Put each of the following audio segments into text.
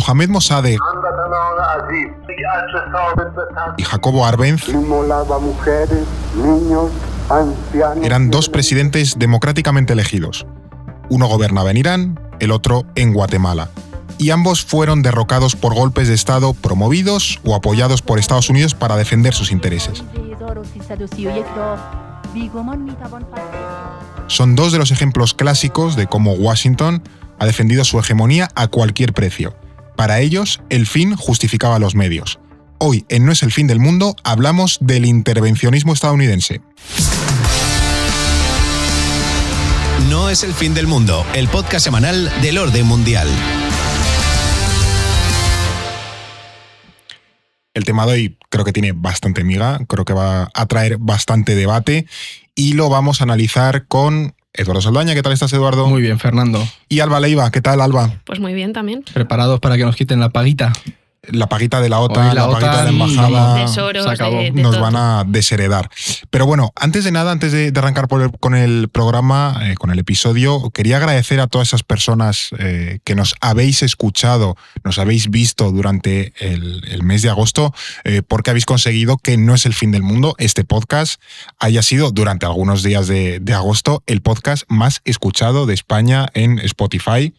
Mohamed Mossadegh y Jacobo Arbenz eran dos presidentes democráticamente elegidos. Uno gobernaba en Irán, el otro en Guatemala. Y ambos fueron derrocados por golpes de Estado promovidos o apoyados por Estados Unidos para defender sus intereses. Son dos de los ejemplos clásicos de cómo Washington ha defendido su hegemonía a cualquier precio. Para ellos, el fin justificaba los medios. Hoy, en No es el fin del mundo, hablamos del intervencionismo estadounidense. No es el fin del mundo, el podcast semanal del orden mundial. El tema de hoy creo que tiene bastante miga, creo que va a traer bastante debate y lo vamos a analizar con Eduardo Saldaña. ¿Qué tal estás, Eduardo? Muy bien, Fernando. Y Alba Leiva. ¿Qué tal, Alba? Pues muy bien también. ¿Preparados para que nos quiten la paguita? La paguita de la OTAN, la la, paguita de la embajada, Tesoros se acabó. de, de nos todo. van a desheredar. Pero bueno, antes de nada, antes de, de arrancar por el- con el programa, eh, con el episodio, quería agradecer a todas esas personas eh, que nos habéis escuchado, nos habéis visto durante el, el mes de agosto, eh, porque habéis conseguido que no es el fin del mundo, este podcast haya sido durante algunos días de, de agosto el podcast más escuchado de España en Spotify.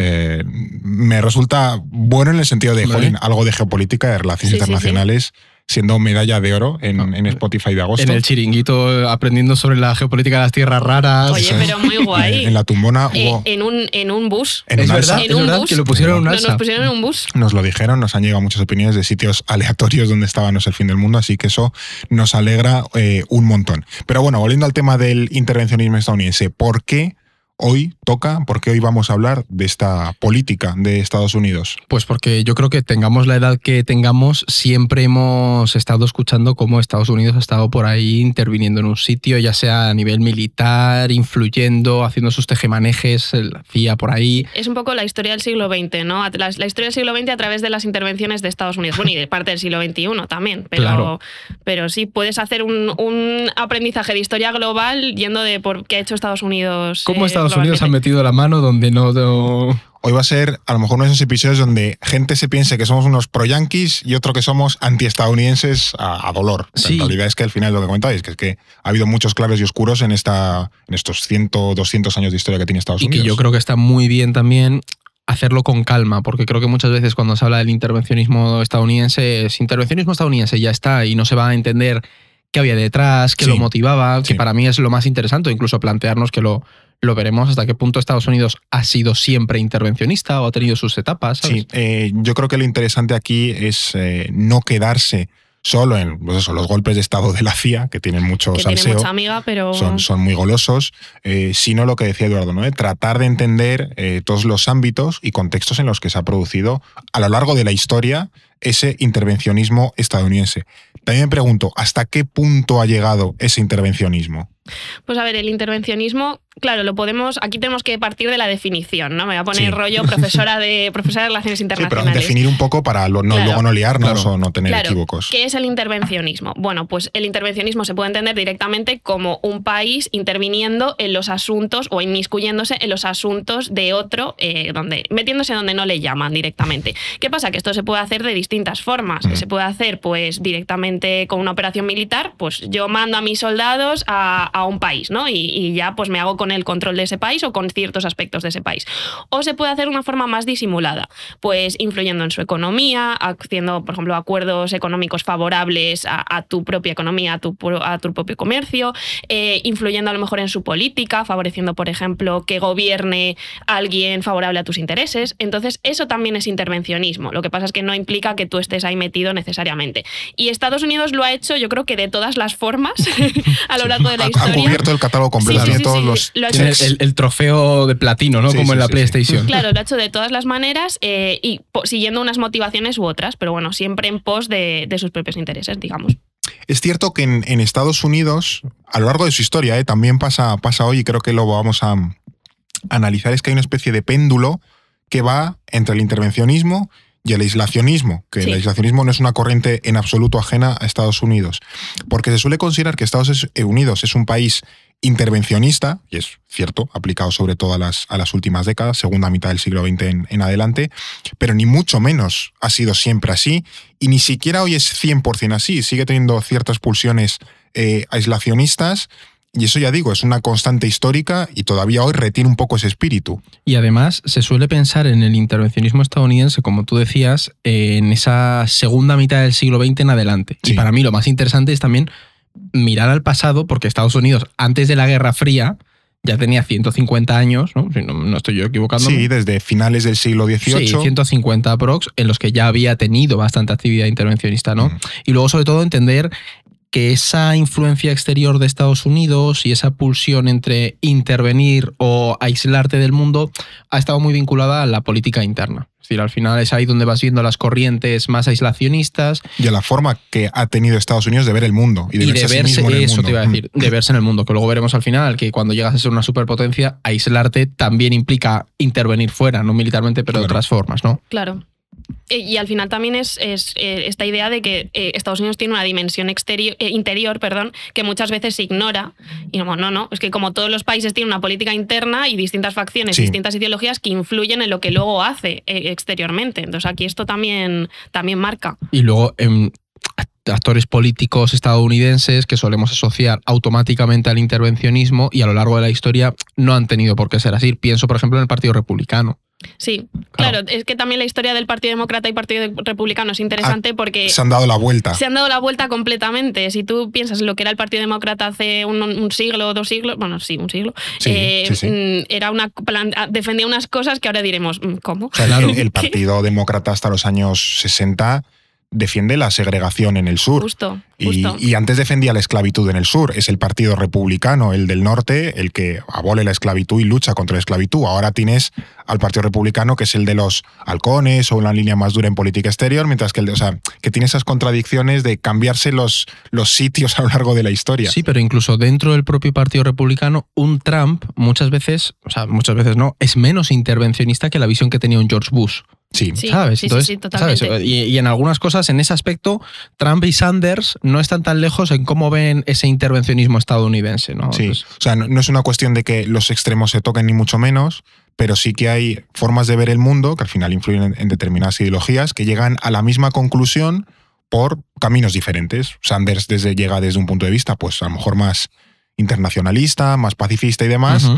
Eh, me resulta bueno en el sentido de, jolín, algo de geopolítica, de relaciones Sí, sí, sí. internacionales, siendo medalla de oro en, en Spotify de agosto. En el chiringuito aprendiendo sobre la geopolítica de las tierras raras. Oye, pero muy guay. En la tumbona Eh, en, un, en un bus. en es un verdad. En un verdad bus. que lo pusieron en un Nos, alza. nos pusieron en un bus. Nos lo dijeron, nos han llegado muchas opiniones de sitios aleatorios donde estaba No es el fin del mundo, así que eso nos alegra eh, un montón. Pero bueno, volviendo al tema del intervencionismo estadounidense, ¿por qué hoy toca, por qué hoy vamos a hablar de esta política de Estados Unidos? Pues porque yo creo que tengamos la edad que tengamos, siempre hemos estado escuchando cómo Estados Unidos ha estado por ahí interviniendo en un sitio, ya sea a nivel militar, influyendo, haciendo sus tejemanejes, la CIA por ahí. Es un poco la historia del siglo XX, ¿no? La, la historia del siglo XX a través de las intervenciones de Estados Unidos. Bueno, y de parte del siglo XXI también. Pero, Claro. pero sí, puedes hacer un, un aprendizaje de historia global yendo de por qué ha hecho Estados Unidos. ¿Cómo eh, Estados Unidos ha globalmente. metido la mano donde no... no- Hoy va a ser a lo mejor uno de esos episodios donde gente se piense que somos unos pro-yanquis y otro que somos antiestadounidenses a, a dolor. Sí. En realidad es que al final lo que comentáis, que es que ha habido muchos claves y oscuros en, esta, en estos 100, 200 años de historia que tiene Estados Y Unidos. que yo creo que está muy bien también hacerlo con calma, porque creo que muchas veces cuando se habla del intervencionismo estadounidense, es intervencionismo estadounidense ya está y no se va a entender qué había detrás, qué Sí, lo motivaba, sí. que para mí es lo más interesante, o incluso plantearnos que lo, lo veremos hasta qué punto Estados Unidos ha sido siempre intervencionista o ha tenido sus etapas. ¿sabes? Sí, eh, yo creo que lo interesante aquí es eh, no quedarse solo en pues eso, los golpes de Estado de la CIA, que tienen mucho Que tiene salseo. mucha amiga, pero. son, son muy golosos, eh, sino lo que decía Eduardo, ¿no? De tratar de entender eh, todos los ámbitos y contextos en los que se ha producido a lo largo de la historia ese intervencionismo estadounidense. También me pregunto, ¿hasta qué punto ha llegado ese intervencionismo? Pues a ver, el intervencionismo, claro, lo podemos. Aquí tenemos que partir de la definición, ¿no? Me voy a poner Sí. rollo profesora de, profesora de Relaciones Sí, pero Internacionales. definir un poco para lo- no, Claro. luego no liarnos Claro. o no tener Claro, equívocos. ¿Qué es el intervencionismo? Bueno, pues el intervencionismo se puede entender directamente como un país interviniendo en los asuntos o inmiscuyéndose en los asuntos de otro, eh, donde, metiéndose donde no le llaman directamente. ¿Qué pasa? Que esto se puede hacer de distintas formas. Mm. Se puede hacer pues directamente con una operación militar, pues yo mando a mis soldados a, a un país, ¿no? Y, y ya pues me hago con el control de ese país o con ciertos aspectos de ese país. O se puede hacer de una forma más disimulada, pues influyendo en su economía, haciendo, por ejemplo, acuerdos económicos favorables a, a tu propia economía, a tu, a tu propio comercio, eh, influyendo a lo mejor en su política, favoreciendo, por ejemplo, que gobierne alguien favorable a tus intereses. Entonces, eso también es intervencionismo. Lo que pasa es que no implica que tú estés ahí metido necesariamente. Y Estados Unidos lo ha hecho, yo creo que de todas las formas a lo largo de la Ha- ha, historia. cubierto el catálogo completo, Sí, sí, todos los lo ha hecho. Tiene checks. el, el trofeo de platino, ¿no? Sí, Como sí, en la sí, sí. PlayStation. Claro, lo ha hecho de todas las maneras eh, y siguiendo unas motivaciones u otras, pero bueno, siempre en pos de, de sus propios intereses, digamos. Es cierto que en, en Estados Unidos, a lo largo de su historia, ¿eh? también pasa, pasa hoy y creo que lo vamos a analizar, es que hay una especie de péndulo que va entre el intervencionismo y el aislacionismo, que Sí. el aislacionismo no es una corriente en absoluto ajena a Estados Unidos, porque se suele considerar que Estados Unidos es un país intervencionista, y es cierto, aplicado sobre todo a las, a las últimas décadas, segunda mitad del siglo XX en, en, adelante, pero ni mucho menos ha sido siempre así, y ni siquiera hoy es 100% así, sigue teniendo ciertas pulsiones eh, aislacionistas, y eso ya digo, es una constante histórica y todavía hoy retiene un poco ese espíritu. Y además se suele pensar en el intervencionismo estadounidense, como tú decías, en esa segunda mitad del siglo XX en adelante. Sí. Y para mí lo más interesante es también mirar al pasado, porque Estados Unidos, antes de la Guerra Fría, ya tenía 150 años, ¿no? Si no, no estoy yo equivocando. Sí, desde finales del siglo XVIII. Sí, 150 prox, en los que ya había tenido bastante actividad intervencionista, ¿no? Mm. Y luego, sobre todo, entender que esa influencia exterior de Estados Unidos y esa pulsión entre intervenir o aislarte del mundo ha estado muy vinculada a la política interna. Es decir, al final es ahí donde vas viendo las corrientes más aislacionistas Y a la forma que ha tenido Estados Unidos de ver el mundo. Y de y verse, de a sí mismo en el eso mundo. te iba a decir, de verse en el mundo, que luego veremos al final que cuando llegas a ser una superpotencia, aislarte también implica intervenir fuera, no militarmente, pero de otras formas, ¿no? Claro. Eh, Y al final también es, es, eh, esta idea de que eh, Estados Unidos tiene una dimensión exterior, eh, interior perdón, que muchas veces se ignora. Y no, no, no, es que como todos los países tienen una política interna y distintas facciones, Sí. distintas ideologías que influyen en lo que luego hace exteriormente. Entonces aquí esto también, también marca. Y luego em, actores políticos estadounidenses que solemos asociar automáticamente al intervencionismo y a lo largo de la historia no han tenido por qué ser así. Pienso, por ejemplo, en el Partido Republicano. Sí, Claro. claro, es que también la historia del Partido Demócrata y Partido Republicano es interesante porque... Se han dado la vuelta. Se han dado la vuelta completamente. Si tú piensas en lo que era el Partido Demócrata hace un, un siglo o dos siglos, bueno, sí, un siglo, Sí, eh, sí, sí. mm, era una plan- defendía unas cosas que ahora diremos, mm, ¿cómo? O sea, Claro. el, el Partido Demócrata hasta los años 60 defiende la segregación en el sur. Justo, Y, justo. y antes defendía la esclavitud en el sur. Es el Partido Republicano, el del norte, el que abole la esclavitud y lucha contra la esclavitud. Ahora tienes al Partido Republicano, que es el de los halcones o una línea más dura en política exterior, mientras que el de, o sea, que tiene esas contradicciones de cambiarse los, los sitios a lo largo de la historia. Sí, pero incluso dentro del propio Partido Republicano, un Trump muchas veces, o sea, muchas veces no, es menos intervencionista que la visión que tenía un George Bush. Sí. Sí, ¿Sabes? sí, sí, Entonces, sí, totalmente. ¿sabes? Y, y en algunas cosas, en ese aspecto, Trump y Sanders no están tan lejos en cómo ven ese intervencionismo estadounidense, ¿no? Sí, Entonces, o sea, no, no es una cuestión de que los extremos se toquen ni mucho menos, pero sí que hay formas de ver el mundo que al final influyen en, en determinadas ideologías que llegan a la misma conclusión por caminos diferentes. Sanders desde, llega desde un punto de vista, pues a lo mejor más internacionalista, más pacifista y demás.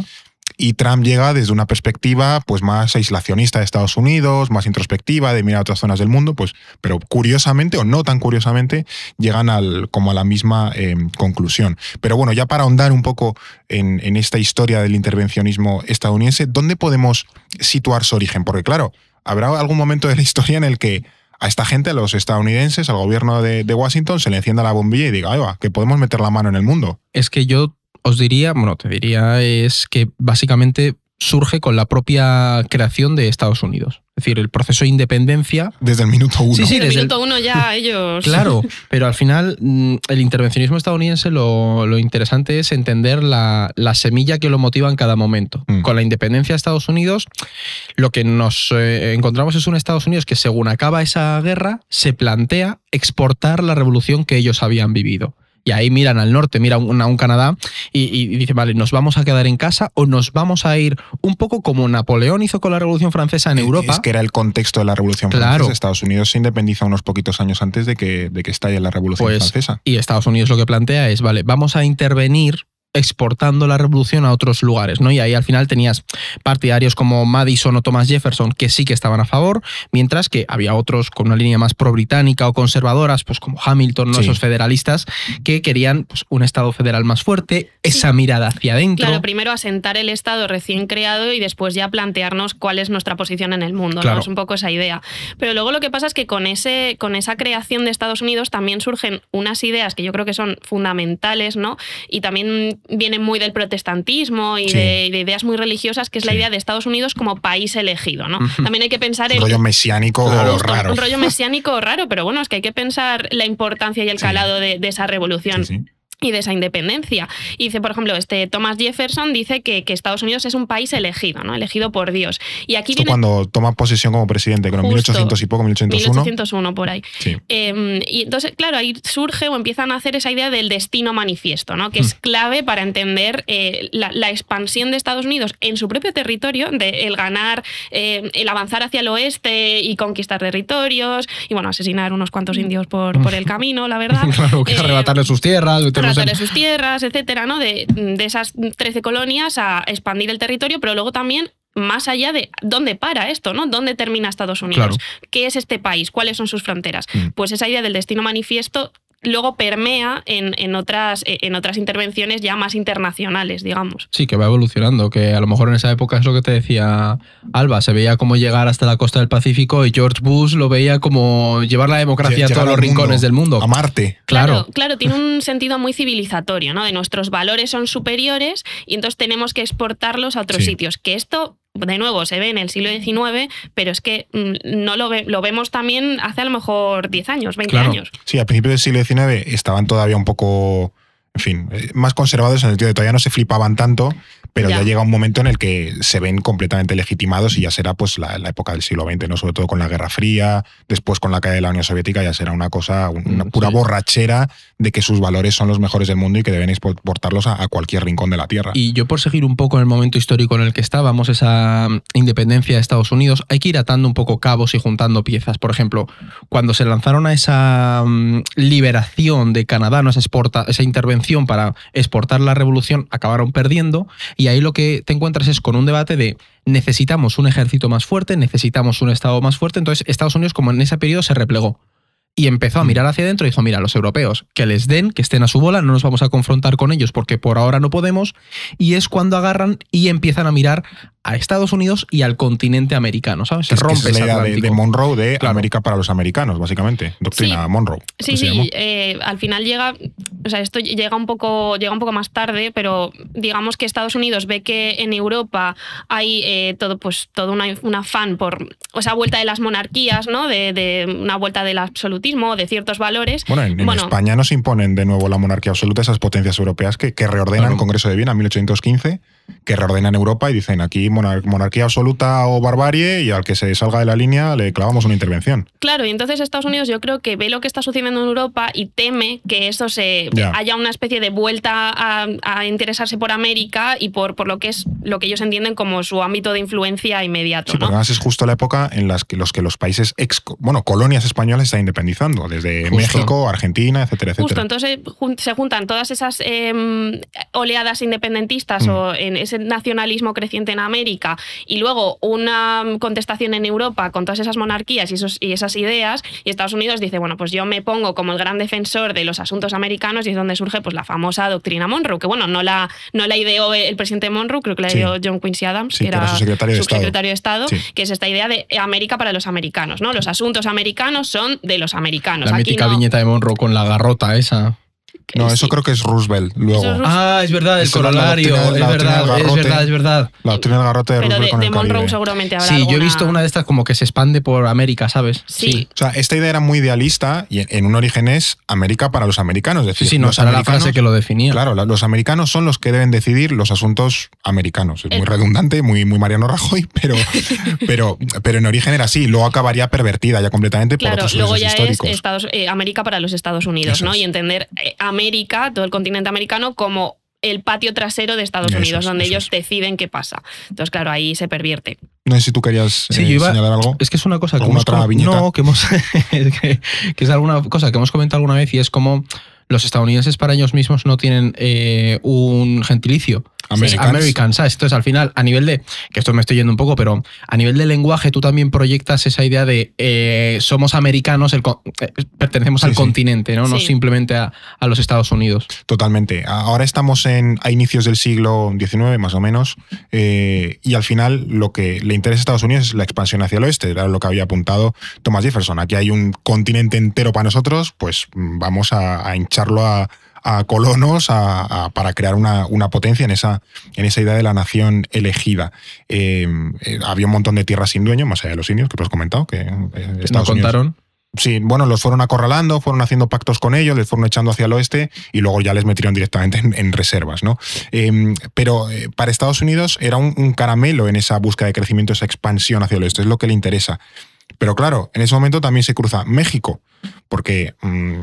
Y Trump llega desde una perspectiva pues más aislacionista de Estados Unidos, más introspectiva, de mirar a otras zonas del mundo, pues, pero curiosamente o no tan curiosamente llegan al, como a la misma eh, conclusión. Pero bueno, ya para ahondar un poco en, esta historia del intervencionismo estadounidense, ¿dónde podemos situar su origen? Porque claro, habrá algún momento de la historia en el que a esta gente, a los estadounidenses, al gobierno de, de Washington, se le encienda la bombilla y diga, "Ahí va, que podemos meter la mano en el mundo. es que yo os diría, bueno, te diría, es que básicamente surge con la propia creación de Estados Unidos. Es decir, el proceso de independencia. Desde el minuto uno. Sí, sí, Desde el desde el- minuto uno ya ellos... Claro, pero al final mm, el intervencionismo estadounidense lo, lo interesante es entender la, la semilla que lo motiva en cada momento. Mm. Con la independencia de Estados Unidos, lo que nos eh, encontramos es un Estados Unidos que según acaba esa guerra, se plantea exportar la revolución que ellos habían vivido. Y ahí miran al norte, miran a un Canadá y, y dicen, vale, ¿nos vamos a quedar en casa o nos vamos a ir un poco como Napoleón hizo con la Revolución Francesa en Europa? Es que era el contexto de la Revolución Claro. Francesa. Estados Unidos se independiza unos poquitos años antes de que, de que estalle la Revolución Pues, Francesa. Y Estados Unidos lo que plantea es, vale, vamos a intervenir exportando la revolución a otros lugares, ¿no? Y ahí al final tenías partidarios como Madison o Thomas Jefferson que sí que estaban a favor, mientras que había otros con una línea más pro-británica o conservadoras, pues como Hamilton, ¿no? Sí. esos federalistas, que querían pues, un Estado federal más fuerte, esa mirada hacia adentro. Claro, primero asentar el Estado recién creado y después ya plantearnos cuál es nuestra posición en el mundo. ¿no? Claro. Es un poco esa idea. Pero luego lo que pasa es que con, ese, con esa creación de Estados Unidos también surgen unas ideas que yo creo que son fundamentales, ¿no? Y también vienen muy del protestantismo y Sí. de, de ideas muy religiosas, que es la idea de Estados Unidos como país elegido, ¿no? También hay que pensar Un en rollo mesiánico Claro. Raro. un rollo mesiánico raro, pero bueno, es que hay que pensar la importancia y el calado de, de esa revolución. Y de esa independencia. Y dice, por ejemplo, este Thomas Jefferson dice que, que Estados Unidos es un país elegido, ¿no? Elegido por Dios. Y aquí Esto viene cuando toma posesión como presidente, con Justo. 1800 y poco, 1801. 1801 por ahí. Sí. Eh, y entonces, claro, ahí surge o empiezan a hacer esa idea del destino manifiesto, ¿no? que es clave para entender eh, la, la expansión de Estados Unidos en su propio territorio, de el ganar, eh, el avanzar hacia el oeste y conquistar territorios, y bueno, asesinar unos cuantos indios por, por el camino, la verdad. Claro, que Eh, arrebatarle sus tierras, en- arrebatarle sus tierras, etcétera, ¿no? De, de esas 13 colonias a expandir el territorio, pero luego también más allá de dónde para esto, ¿no? ¿Dónde termina Estados Unidos? Claro. ¿Qué es este país? ¿Cuáles son sus fronteras? Mm. Pues esa idea del destino manifiesto luego permea en, en otras, en otras intervenciones ya más internacionales, digamos. Sí, que va evolucionando, que a lo mejor en esa época es lo que te decía Alba, se veía como llegar hasta la costa del Pacífico y George Bush lo veía como llevar la democracia a todos los mundo, rincones del mundo. A Marte. Claro. claro, tiene un sentido muy civilizatorio, ¿no? De nuestros valores son superiores y entonces tenemos que exportarlos a otros Sí. sitios. Que esto, de nuevo, se ve en el siglo XIX, pero es que mm, no lo, ve- lo vemos también hace a lo mejor 10 años, 20 Claro. años. Sí, a principios del siglo XIX estaban todavía un poco, en fin, eh, más conservados en el sentido de todavía no se flipaban tanto, pero ya, Ya. llega un momento en el que se ven completamente legitimados y ya será pues la, la época del siglo XX, ¿no? Sobre todo con la Guerra Fría, después con la caída de la Unión Soviética ya será una cosa, un- una Mm, pura sí. borrachera de que sus valores son los mejores del mundo y que deben exportarlos a, a cualquier rincón de la Tierra. Y yo por seguir un poco en el momento histórico en el que estábamos, esa mm, independencia de Estados Unidos, hay que ir atando un poco cabos y juntando piezas. Por ejemplo, cuando se lanzaron a esa mm, liberación de Canadá, no esa, exporta, esa intervención para exportar la revolución, acabaron perdiendo. Y ahí lo que te encuentras es con un debate de necesitamos un ejército más fuerte, necesitamos un Estado más fuerte. Entonces Estados Unidos, como en ese periodo, se replegó. Y empezó a mirar hacia adentro y dijo, mira, los europeos, que les den, que estén a su bola, no nos vamos a confrontar con ellos porque por ahora no podemos. Y es cuando agarran y empiezan a mirar a Estados Unidos y al continente americano, ¿sabes? Se Es que rompe es la idea de, Monroe de Claro. América para los americanos, básicamente. Doctrina Sí. Monroe. Sí, sí, eh, al final llega, o sea, esto llega un poco, llega un poco más tarde, pero digamos que Estados Unidos ve que en Europa hay eh, todo, pues, todo una- un afán por esa vuelta de las monarquías, ¿no? De, de una vuelta del absolutismo, de ciertos valores. Bueno, en, en Bueno. España nos imponen de nuevo la monarquía absoluta esas potencias europeas que, que reordenan Claro. el Congreso de Viena en 1815, que reordenan Europa y dicen aquí monar- monarquía absoluta o barbarie y al que se salga de la línea le clavamos una intervención. Claro, y entonces Estados Unidos yo creo que ve lo que está sucediendo en Europa y teme que eso se Ya. haya una especie de vuelta a, a interesarse por América y por, por lo que es lo que ellos entienden como su ámbito de influencia inmediato. Sí, ¿no? porque además es justo la época en las que los que los países ex, bueno, colonias españolas están independizando, desde Justo. México, Argentina, etcétera, etcétera. Justo, entonces se juntan todas esas eh, oleadas independentistas Mm. o en ese nacionalismo creciente en América y luego una contestación en Europa con todas esas monarquías y, esos, y esas ideas y Estados Unidos dice, bueno, pues yo me pongo como el gran defensor de los asuntos americanos y es donde surge pues la famosa doctrina Monroe, que bueno, no la, no la ideó el presidente Monroe, creo que la Sí. ideó John Quincy Adams, Sí, que que era su secretario de Estado. secretario de Estado, Sí. que es esta idea de América para los americanos, ¿no? Los asuntos americanos son de los americanos. La Aquí mítica no- viñeta de Monroe con la garrota esa. No, sí. eso creo que es Roosevelt luego. Es Ah, es verdad, el la corolario. doctrina- Es la doctrina verdad, del es garrote. verdad, es verdad. La doctrina del garrote de Pero de, Roosevelt con de el Monroe Caribe. seguramente habrá Sí, yo he alguna- visto una de estas como que se expande por América, ¿sabes? Sí. O sea, esta idea era muy idealista y en, en un origen es América para los americanos. Es Sí, decir, sí, no, los esa era la frase que lo definía. Claro, la- los americanos son los que deben decidir los asuntos americanos. Es muy El- redundante, muy, muy Mariano Rajoy, pero, pero, pero en origen era así. Luego acabaría pervertida ya completamente por Claro, otros luego ya históricos. es Estados, eh, América para los Estados Unidos, Eso ¿no? es. Y entender eh, América, todo el continente americano, como el patio trasero de Estados Eso Unidos, es, donde ellos es. deciden qué pasa. Entonces, claro, ahí se pervierte. No sé si tú querías Sí, eh, yo iba- señalar algo. Es que es una cosa que ¿Alguna hemos, otra viñeta? no, que hemos es que, que es alguna cosa que hemos comentado alguna vez y es como los estadounidenses para ellos mismos no tienen eh, un gentilicio. Americans. American, ¿sabes? Entonces, al final, a nivel de, que esto me estoy yendo un poco, pero a nivel de lenguaje tú también proyectas esa idea de eh, somos americanos, el eh, pertenecemos Sí, al sí. continente, ¿no? No Sí. simplemente a, a los Estados Unidos. Totalmente. Ahora estamos en, a inicios del siglo XIX, más o menos, eh, y al final lo que le interesa a Estados Unidos es la expansión hacia el oeste, era lo que había apuntado Thomas Jefferson. Aquí hay un continente entero para nosotros, pues mm, vamos a, a hincharlo a, a colonos a- a- para crear una, una potencia en esa, en esa idea de la nación elegida. Eh, eh, había un montón de tierras sin dueño, más allá de los indios, que tú has comentado, que eh, Estados Unidos- contaron. Sí, bueno, los fueron acorralando, fueron haciendo pactos con ellos, les fueron echando hacia el oeste y luego ya les metieron directamente en, en reservas, ¿no? Eh, pero eh, para Estados Unidos era un, un, caramelo en esa búsqueda de crecimiento, esa expansión hacia el oeste, es lo que le interesa. Pero claro, en ese momento también se cruza México, porque mmm,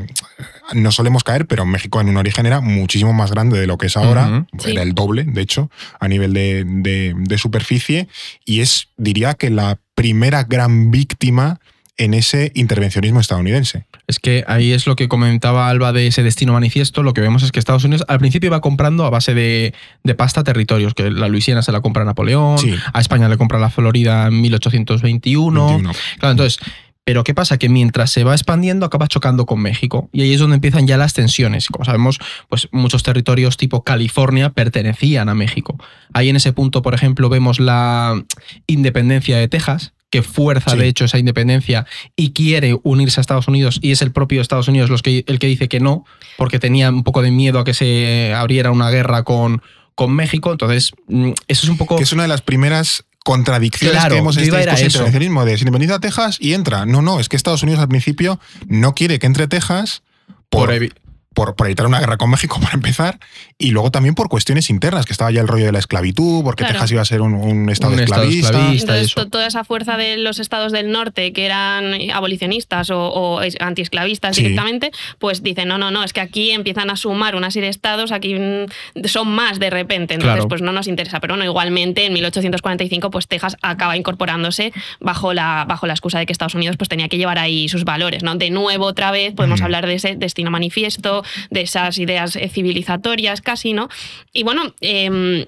no solemos caer, pero México en un origen era muchísimo más grande de lo que es ahora, uh -huh. era sí. el doble, de hecho, a nivel de, de, de superficie, y es, diría que la primera gran víctima en ese intervencionismo estadounidense. Es que ahí es lo que comentaba Alba de ese destino manifiesto. Lo que vemos es que Estados Unidos al principio iba comprando a base de, de pasta territorios, que la Luisiana se la compra a Napoleón, sí. a España le compra la Florida en 1821. 21. Claro, entonces. Pero ¿qué pasa? Que mientras se va expandiendo acaba chocando con México. Y ahí es donde empiezan ya las tensiones. Como sabemos, pues muchos territorios tipo California pertenecían a México. Ahí en ese punto, por ejemplo, vemos la independencia de Texas, que fuerza sí. de hecho esa independencia y quiere unirse a Estados Unidos y es el propio Estados Unidos los que, el que dice que no, porque tenía un poco de miedo a que se abriera una guerra con, con México. Entonces, mm, eso es un poco... Que es una de las primeras contradicciones claro, que hemos en este intervencionismo de independiza Texas y entra. No, no, es que Estados Unidos al principio no quiere que entre Texas por, por, por, por, evitar una guerra con México, para empezar, y luego también por cuestiones internas, que estaba ya el rollo de la esclavitud, porque claro. Texas iba a ser un, un estado un esclavista. Estado esclavista Entonces, toda esa fuerza de los estados del norte, que eran abolicionistas o, o antiesclavistas sí. directamente, pues dicen, no, no, no, es que aquí empiezan a sumar una serie de estados, aquí son más de repente, entonces claro. pues no nos interesa. Pero bueno, igualmente en 1845, pues Texas acaba incorporándose bajo la, bajo la excusa de que Estados Unidos pues tenía que llevar ahí sus valores, ¿no? De nuevo, otra vez, podemos mm. hablar de ese destino manifiesto, de esas ideas civilizatorias casi, ¿no? Y bueno, eh,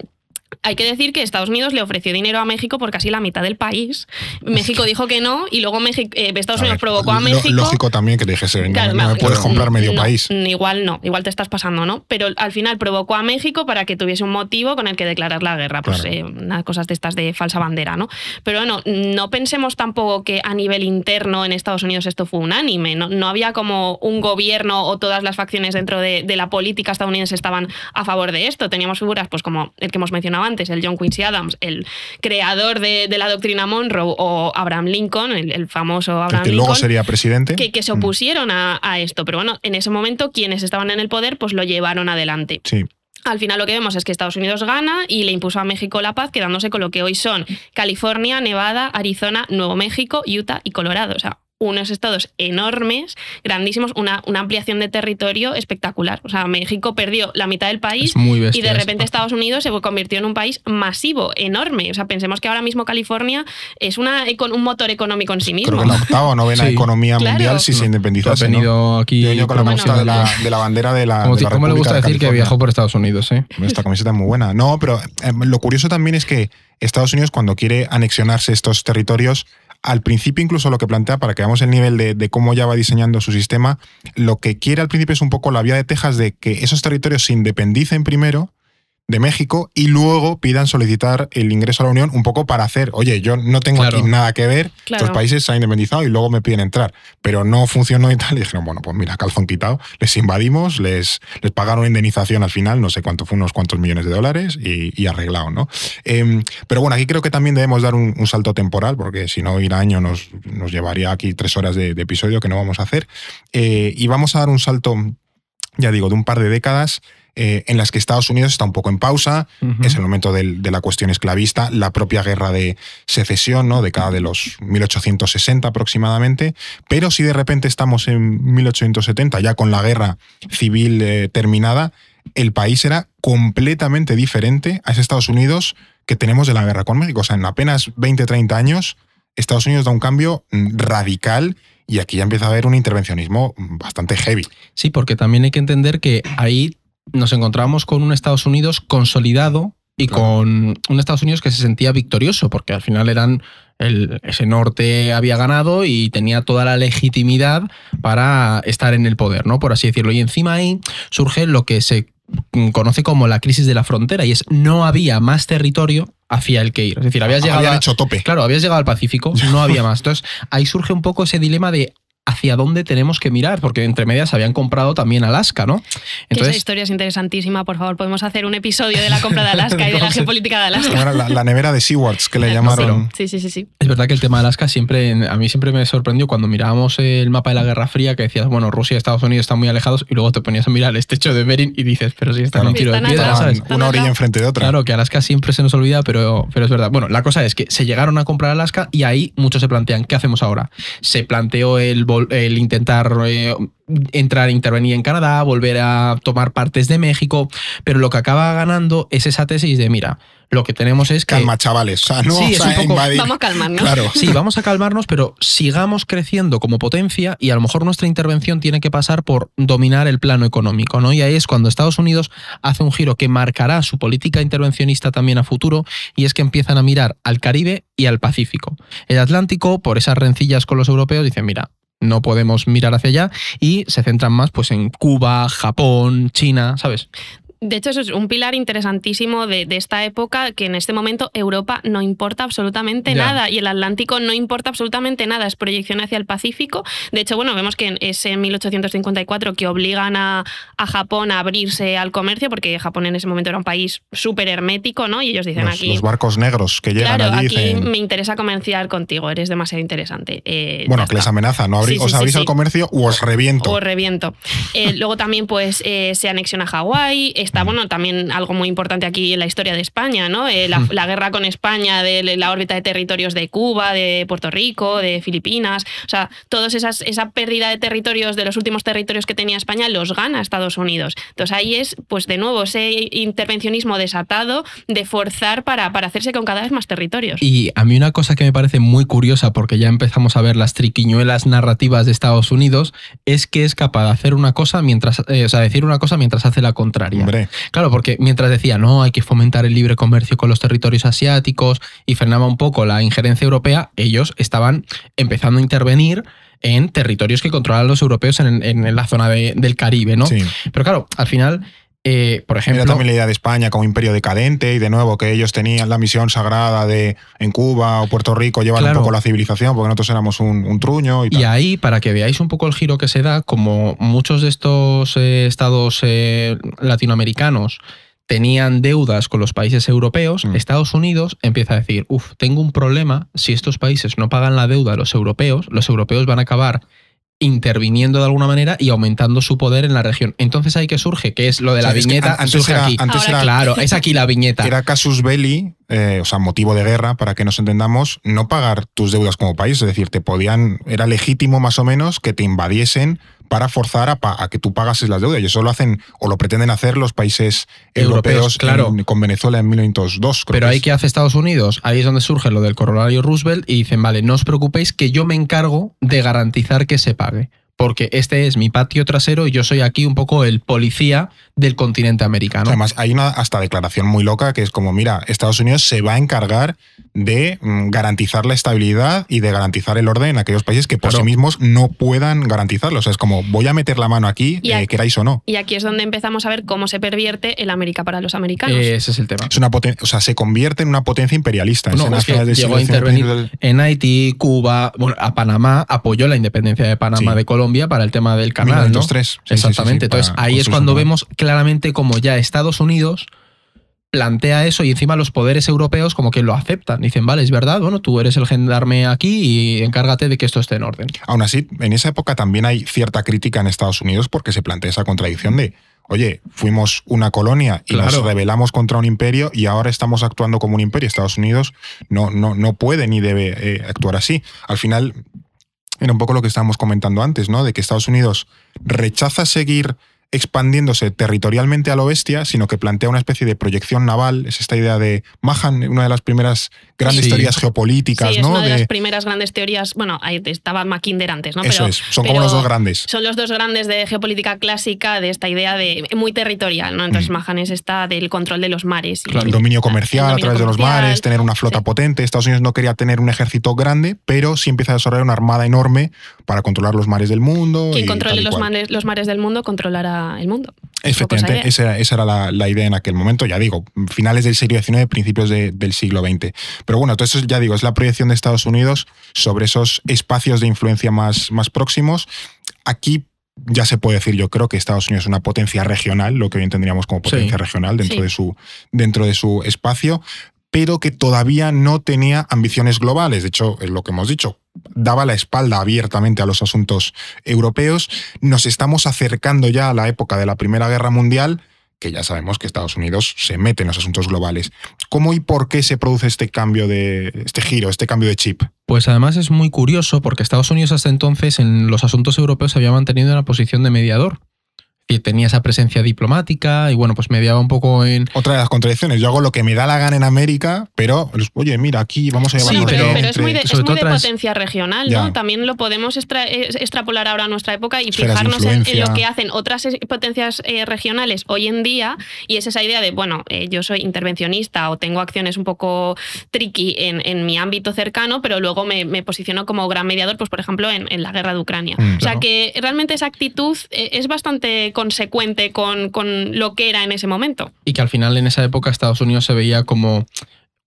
hay que decir que Estados Unidos le ofreció dinero a México por casi la mitad del país. México dijo que no y luego México, eh, Estados Unidos ver, provocó a México. Lógico también que dijese, claro, no, no, me puedes comprar medio no, país. Igual no, igual te estás pasando, ¿no? Pero al final provocó a México para que tuviese un motivo con el que declarar la guerra. Pues claro. eh, unas cosas de estas de falsa bandera, ¿no? Pero bueno, no pensemos tampoco que a nivel interno en Estados Unidos esto fue unánime. No, no había como un gobierno o todas las facciones dentro de, de la política estadounidense estaban a favor de esto. Teníamos figuras, pues como el que hemos mencionado antes, el John Quincy Adams, el creador de, de, la doctrina Monroe, o Abraham Lincoln, el, el famoso Abraham que Lincoln. luego sería presidente. Que, que se opusieron mm. a, a, esto. Pero bueno, en ese momento quienes estaban en el poder pues lo llevaron adelante. Sí. Al final lo que vemos es que Estados Unidos gana y le impuso a México la paz, quedándose con lo que hoy son California, Nevada, Arizona, Nuevo México, Utah y Colorado. O sea, unos estados enormes, grandísimos, una, una, ampliación de territorio espectacular. O sea, México perdió la mitad del país y de repente Estados Unidos se convirtió en un país masivo, enorme. O sea, pensemos que ahora mismo California es una, un motor económico en sí mismo. Creo que la octava o novena sí. economía claro. mundial si se independizase. Ha venido ¿no? aquí Yo con la bueno, de la, de la, bandera de la. Como, de la ¿cómo le gusta decir que viajó por Estados Unidos? ¿eh? Esta camiseta es muy buena. No, pero eh, lo curioso también es que Estados Unidos, cuando quiere anexionarse estos territorios, al principio incluso lo que plantea, para que veamos el nivel de, de, cómo ya va diseñando su sistema, lo que quiere al principio es un poco la vía de Texas de que esos territorios se independicen primero de México y luego pidan solicitar el ingreso a la Unión un poco para hacer, oye, yo no tengo claro. aquí nada que ver, claro. estos países se han independizado y luego me piden entrar, pero no funcionó y tal, y dijeron, bueno, pues mira, calzón quitado, les invadimos, les, les pagaron indemnización al final, no sé cuánto fue, unos cuantos millones de dólares y, y arreglado, ¿no? Eh, pero bueno, aquí creo que también debemos dar un, un salto temporal, porque si no, ir a año nos, nos llevaría aquí tres horas de, de episodio que no vamos a hacer, eh, y vamos a dar un salto, ya digo, de un par de décadas, eh, en las que Estados Unidos está un poco en pausa, uh -huh. es el momento de, de, la cuestión esclavista, la propia guerra de secesión, ¿no? de cada de los 1860 aproximadamente, pero si de repente estamos en 1870, ya con la guerra civil eh, terminada, el país era completamente diferente a ese Estados Unidos que tenemos de la guerra con México. O sea, en apenas 20, 30 años, Estados Unidos da un cambio mm, radical y aquí ya empieza a haber un intervencionismo bastante heavy. Sí, porque también hay que entender que ahí nos encontramos con un Estados Unidos consolidado y claro. con un Estados Unidos que se sentía victorioso, porque al final eran el, ese norte había ganado y tenía toda la legitimidad para estar en el poder, ¿no? Por así decirlo. Y encima ahí surge lo que se conoce como la crisis de la frontera, y es no había más territorio hacia el que ir. Es decir, habías llegado. Habían hecho tope. Claro, habías llegado al Pacífico, no había más. Entonces, ahí surge un poco ese dilema de hacia dónde tenemos que mirar, porque entre medias habían comprado también Alaska, ¿no? Entonces, esa historia es interesantísima, por favor, podemos hacer un episodio de la compra de Alaska y de la geopolítica de Alaska. La, la, nevera de Seawards, que le llamaron. Sí, sí, sí, sí. Es verdad que el tema de Alaska siempre, a mí siempre me sorprendió cuando mirábamos el mapa de la Guerra Fría, que decías, bueno, Rusia y Estados Unidos están muy alejados, y luego te ponías a mirar el estrecho de Bering y dices, pero si están Claro. un tiro de piedra, Una orilla enfrente de otra. Claro, que Alaska siempre se nos olvida, pero, pero es verdad. Bueno, la cosa es que se llegaron a comprar Alaska y ahí muchos se plantean, ¿qué hacemos ahora? Se planteó el, vol- el intentar eh, entrar, intervenir en Canadá, volver a tomar partes de México, pero lo que acaba ganando es esa tesis de, mira, lo que tenemos es que... Calma, chavales. O sea, no Sí, vamos es a un poco-. Vamos a calmarnos. Claro. Sí, vamos a calmarnos, pero sigamos creciendo como potencia y a lo mejor nuestra intervención tiene que pasar por dominar el plano económico, ¿no? Y ahí es cuando Estados Unidos hace un giro que marcará su política intervencionista también a futuro y es que empiezan a mirar al Caribe y al Pacífico. El Atlántico, por esas rencillas con los europeos, dicen, mira, no podemos mirar hacia allá y se centran más pues en Cuba, Japón, China, ¿sabes? De hecho, eso es un pilar interesantísimo de, de esta época, que en este momento Europa no importa absolutamente nada y el Atlántico no importa absolutamente nada, es proyección hacia el Pacífico. De hecho, bueno, vemos que es en 1854 que obligan a, a Japón a abrirse al comercio, porque Japón en ese momento era un país súper hermético, ¿no? Y ellos dicen Los, aquí... los barcos negros que llegan Claro, allí aquí dicen, me interesa comerciar contigo, eres demasiado interesante. Eh, bueno, que les amenaza, no Sí, sí, os abrís sí. al comercio o os reviento. O reviento. Eh, luego también pues eh, se anexiona Hawái. Está, bueno, también algo muy importante aquí en la historia de España, ¿no? Eh, la, la guerra con España de la órbita de territorios de Cuba, de Puerto Rico, de Filipinas. O sea, esas, esa pérdida de territorios, de los últimos territorios que tenía España, los gana Estados Unidos. Entonces ahí es, pues de nuevo, ese intervencionismo desatado de forzar para, para hacerse con cada vez más territorios. Y a mí una cosa que me parece muy curiosa, porque ya empezamos a ver las triquiñuelas narrativas de Estados Unidos, es que es capaz de hacer una cosa mientras, eh, o sea, decir una cosa mientras hace la contraria. Hombre, Claro, porque mientras decía, no, hay que fomentar el libre comercio con los territorios asiáticos y frenaba un poco la injerencia europea, ellos estaban empezando a intervenir en territorios que controlan los europeos en, en la zona de- del Caribe, ¿no? sí. Pero claro, al final, eh, por ejemplo... Era también la idea de España como imperio decadente y de nuevo que ellos tenían la misión sagrada de en Cuba o Puerto Rico llevar Claro. un poco la civilización porque nosotros éramos un, un truño y tal. Y ahí, para que veáis un poco el giro que se da, como muchos de estos eh, estados eh, latinoamericanos tenían deudas con los países europeos, Mm. Estados Unidos empieza a decir, uff, tengo un problema, si estos países no pagan la deuda a los europeos, los europeos van a acabar interviniendo de alguna manera y aumentando su poder en la región. Entonces ahí que surge, que es lo de la viñeta, an- antes surge era- aquí. antes era- Claro, es aquí la viñeta. Era casus belli, eh, o sea, motivo de guerra, para que nos entendamos, no pagar tus deudas como país. Es decir, te podían, era legítimo más o menos que te invadiesen para forzar a, pa- a que tú pagases las deudas. Y eso lo hacen o lo pretenden hacer los países Europeos, europeos, claro. en- con Venezuela en 1902. creo Pero que ahí es. que hace Estados Unidos, ahí es donde surge lo del corolario Roosevelt y dicen, vale, no os preocupéis que yo me encargo de garantizar que se pague. Porque este es mi patio trasero y yo soy aquí un poco el policía del continente americano. Además, hay una hasta declaración muy loca que es como, mira, Estados Unidos se va a encargar de mm, garantizar la estabilidad y de garantizar el orden en aquellos países que por Claro. sí mismos no puedan garantizarlo. O sea, es como, voy a meter la mano aquí, Y eh, aquí- queráis o no. Y aquí es donde empezamos a ver cómo se pervierte el América para los americanos. Eh, ese es el tema. Es una poten- o sea, se convierte en una potencia imperialista. No, en es que del llegó a intervenir del- en Haití, Cuba, bueno, a Panamá, apoyó la independencia de Panamá Sí. de Colombia para el tema del canal. ¿no? 1903. Sí, sí, sí, Exactamente. sí, Entonces ahí es cuando vemos claramente como ya Estados Unidos plantea eso y encima los poderes europeos como que lo aceptan. Dicen, vale, es verdad, bueno, tú eres el gendarme aquí y encárgate de que esto esté en orden. Aún así, en esa época también hay cierta crítica en Estados Unidos porque se plantea esa contradicción de, oye, fuimos una colonia y nos rebelamos contra un imperio y ahora estamos actuando como un imperio. Estados Unidos no, no, no puede ni debe eh, actuar así. Al final, era un poco lo que estábamos comentando antes, ¿no? De que Estados Unidos rechaza seguir expandiéndose territorialmente a lo bestia, sino que plantea una especie de proyección naval. Es esta idea de Mahan, una de las primeras grandes Sí. teorías geopolíticas, sí, es ¿no? una de, De- las primeras grandes teorías. Bueno, ahí estaba Mackinder antes, ¿no? eso Pero- es, son como los dos grandes. Son los dos grandes de geopolítica clásica de esta idea de muy territorial, ¿no? Entonces Mm. Mahan es esta del control de los mares. y- el dominio comercial el a través de los mares, tener una flota Sí. potente. Estados Unidos no quería tener un ejército grande, pero sí empieza a desarrollar una armada enorme para controlar los mares del mundo. Quien y controle tal y los cual. mares, los mares del mundo controlará el mundo. Efectivamente, esa, esa, era la, la, idea en aquel momento, ya digo, finales del siglo XIX, principios de, del siglo XX. Pero bueno, entonces ya digo, es la proyección de Estados Unidos sobre esos espacios de influencia más, más próximos. Aquí ya se puede decir, yo creo que Estados Unidos es una potencia regional, lo que hoy entenderíamos como potencia sí. regional dentro, sí. de su, dentro de su espacio, pero que todavía no tenía ambiciones globales. De hecho, es lo que hemos dicho, daba la espalda abiertamente a los asuntos europeos. Nos estamos acercando ya a la época de la Primera Guerra Mundial, que ya sabemos que Estados Unidos se mete en los asuntos globales. ¿Cómo y por qué se produce este cambio de este giro, este cambio de chip? Pues además es muy curioso porque Estados Unidos hasta entonces en los asuntos europeos había mantenido una posición de mediador tenía esa presencia diplomática y bueno, pues mediaba un poco en... Otra de las contradicciones, yo hago lo que me da la gana en América, pero oye, mira, aquí vamos a llevar... Sí, pero, pero, es muy de, es muy de potencia regional, ¿no? Ya. También lo podemos extra, extrapolar ahora a nuestra época y Esferas fijarnos en, en, lo que hacen otras potencias eh, regionales hoy en día y es esa idea de, bueno, eh, yo soy intervencionista o tengo acciones un poco tricky en, en mi ámbito cercano, pero luego me, me, posiciono como gran mediador, pues por ejemplo, en, en la guerra de Ucrania. Mm, o sea claro. que realmente esa actitud eh, es bastante consecuente con, con, lo que era en ese momento. Y que al final en esa época Estados Unidos se veía como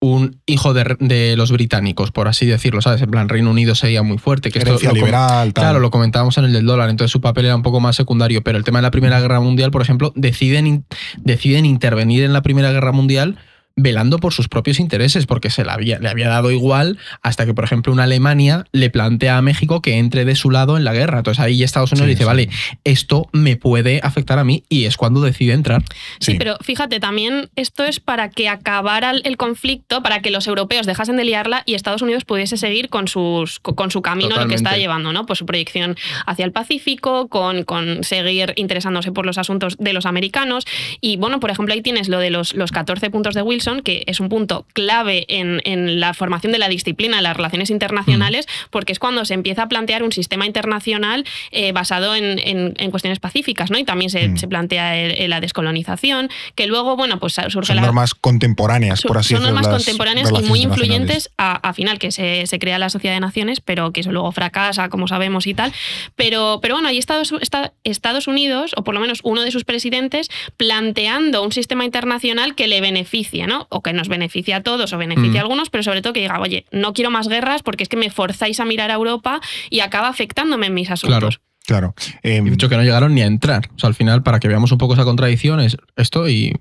un hijo de, de, los británicos, por así decirlo, ¿sabes? En plan, Reino Unido sería muy fuerte. Que esto, lo, liberal, tal. Claro, lo comentábamos en el del dólar, entonces su papel era un poco más secundario, pero el tema de la Primera Guerra Mundial, por ejemplo, deciden, deciden intervenir en la Primera Guerra Mundial velando por sus propios intereses, porque se le había, le había dado igual hasta que, por ejemplo, una Alemania le plantea a México que entre de su lado en la guerra. Entonces ahí Estados Unidos sí, dice, sí. vale, esto me puede afectar a mí y es cuando decide entrar. Sí, sí, pero fíjate, también esto es para que acabara el conflicto, para que los europeos dejasen de liarla y Estados Unidos pudiese seguir con, sus, con su camino, Totalmente. el que está llevando, ¿no? Pues su proyección hacia el Pacífico, con, con seguir interesándose por los asuntos de los americanos. Y bueno, por ejemplo, ahí tienes lo de los, los 14 puntos de Wilson que es un punto clave en, en, la formación de la disciplina de las relaciones internacionales, mm. porque es cuando se empieza a plantear un sistema internacional eh, basado en, en, en, cuestiones pacíficas, ¿no? Y también se, mm. se plantea el, el, la descolonización, que luego, bueno, pues surge son la... normas contemporáneas, por así decirlo. Son normas contemporáneas y muy influyentes a, a, final, que se, se, crea la Sociedad de Naciones, pero que eso luego fracasa, como sabemos y tal. Pero, pero bueno, ahí Estados, está, Estados Unidos, o por lo menos uno de sus presidentes, planteando un sistema internacional que le beneficia, ¿no? O que nos beneficie a todos o beneficie mm. a algunos, pero sobre todo que diga, oye, no quiero más guerras porque es que me forzáis a mirar a Europa y acaba afectándome en mis asuntos. Claro. Claro. Eh, de hecho, que no llegaron ni a entrar. O sea, al final, para que veamos un poco esa contradicción, es esto y.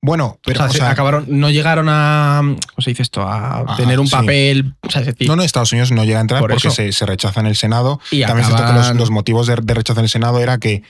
Bueno, pero. O sea, o sea, acabaron, no llegaron a. ¿Cómo se dice esto? A ah, tener un papel. Sí. O sea, decir, no, no, Estados Unidos no llega a entrar por porque se, se, rechaza en el Senado. Y También acaban... es cierto que los, los motivos de, de, rechazo en el Senado era que.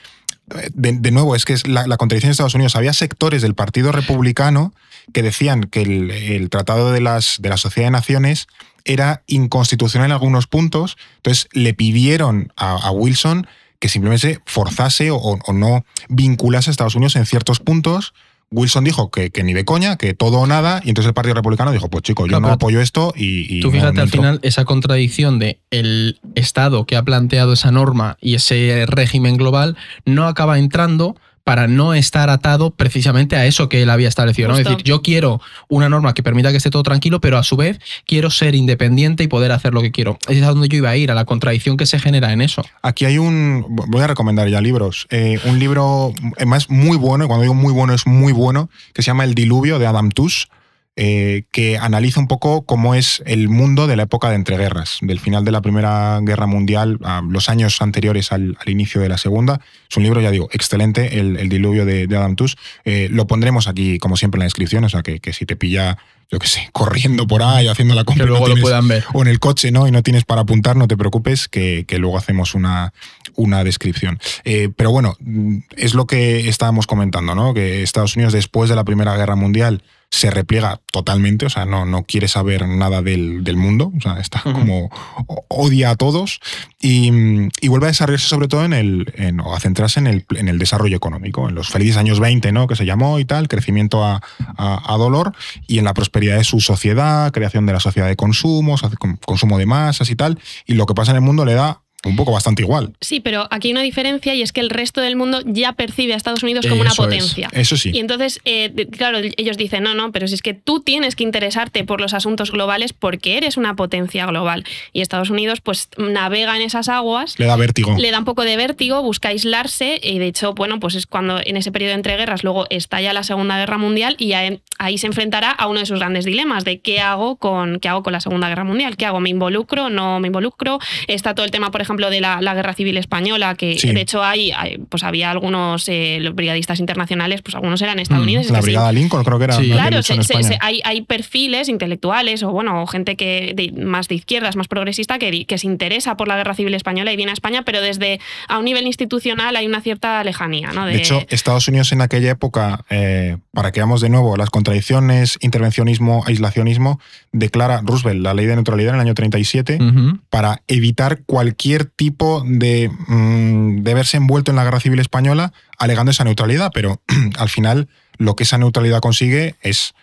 De, de nuevo, es que es la, la, contradicción de Estados Unidos. Había sectores del Partido Republicano que decían que el, el Tratado de, las, de la Sociedad de Naciones era inconstitucional en algunos puntos. Entonces le pidieron a, a Wilson que simplemente forzase o, o, no vinculase a Estados Unidos en ciertos puntos. Wilson dijo que, que, ni de coña, que todo o nada, y entonces el Partido Republicano dijo, pues chico, yo no apoyo esto y... y tú fíjate no, al final esa contradicción de el Estado que ha planteado esa norma y ese régimen global no acaba entrando para no estar atado precisamente a eso que él había establecido. ¿no? Es decir, yo quiero una norma que permita que esté todo tranquilo, pero a su vez quiero ser independiente y poder hacer lo que quiero. Es a donde yo iba a ir, a la contradicción que se genera en eso. Aquí hay un, voy a recomendar ya libros, eh, un libro, además muy bueno, y cuando digo muy bueno es muy bueno, que se llama El Diluvio de Adam Tuss eh, que analiza un poco cómo es el mundo de la época de entreguerras, del final de la Primera Guerra Mundial a los años anteriores al, al inicio de la Segunda. Es un libro, ya digo, excelente, El, el diluvio de, de, Adam Tuss. Eh, lo pondremos aquí, como siempre, en la descripción, o sea, que, que si te pilla yo qué sé, corriendo por ahí, haciendo la compra. Que luego no tienes, lo puedan ver. O en el coche, ¿no? Y no tienes para apuntar, no te preocupes, que, que luego hacemos una, una descripción. Eh, pero bueno, es lo que estábamos comentando, ¿no? Que Estados Unidos, después de la Primera Guerra Mundial, se repliega totalmente, o sea, no, no quiere saber nada del, del mundo, o sea, está uh -huh. como odia a todos y, y, vuelve a desarrollarse sobre todo en el, en, o a centrarse en el, en el desarrollo económico, en los felices años 20, ¿no? Que se llamó y tal, crecimiento a, a, a dolor y en la prosperidad de su sociedad, creación de la sociedad de consumos, consumo de masas y tal, y lo que pasa en el mundo le da un poco bastante igual. Sí, pero aquí hay una diferencia y es que el resto del mundo ya percibe a Estados Unidos como una es. potencia. Eso sí. Y entonces, eh, claro, ellos dicen, no, no, pero si es que tú tienes que interesarte por los asuntos globales porque eres una potencia global. Y Estados Unidos, pues, navega en esas aguas. Le da vértigo. Le da un poco de vértigo, busca aislarse y de hecho, bueno, pues es cuando en ese periodo entre guerras luego estalla la Segunda Guerra Mundial y ahí, ahí se enfrentará a uno de sus grandes dilemas de qué hago con qué hago con la Segunda Guerra Mundial, qué hago, me involucro, no me involucro. Está todo el tema, por ejemplo, de la, la Guerra Civil española, que Sí. de hecho hay, hay- pues había algunos eh, los brigadistas internacionales, pues algunos eran estadounidenses. Mm, La sí. Brigada Lincoln creo que era. Sí. Claro, se- se- se- hay, hay perfiles intelectuales o bueno, gente que de- más de izquierdas, más progresista, que, se interesa por la guerra civil española y viene a España, pero desde a un nivel institucional hay una cierta lejanía. ¿no? De hecho, Estados Unidos en aquella época, eh, para que veamos de nuevo las contradicciones, intervencionismo, aislacionismo, declara Roosevelt la ley de neutralidad en el año 37 Ujú. para evitar cualquier tipo de, mm, de verse envuelto en la guerra civil española alegando esa neutralidad, pero al final lo que esa neutralidad consigue es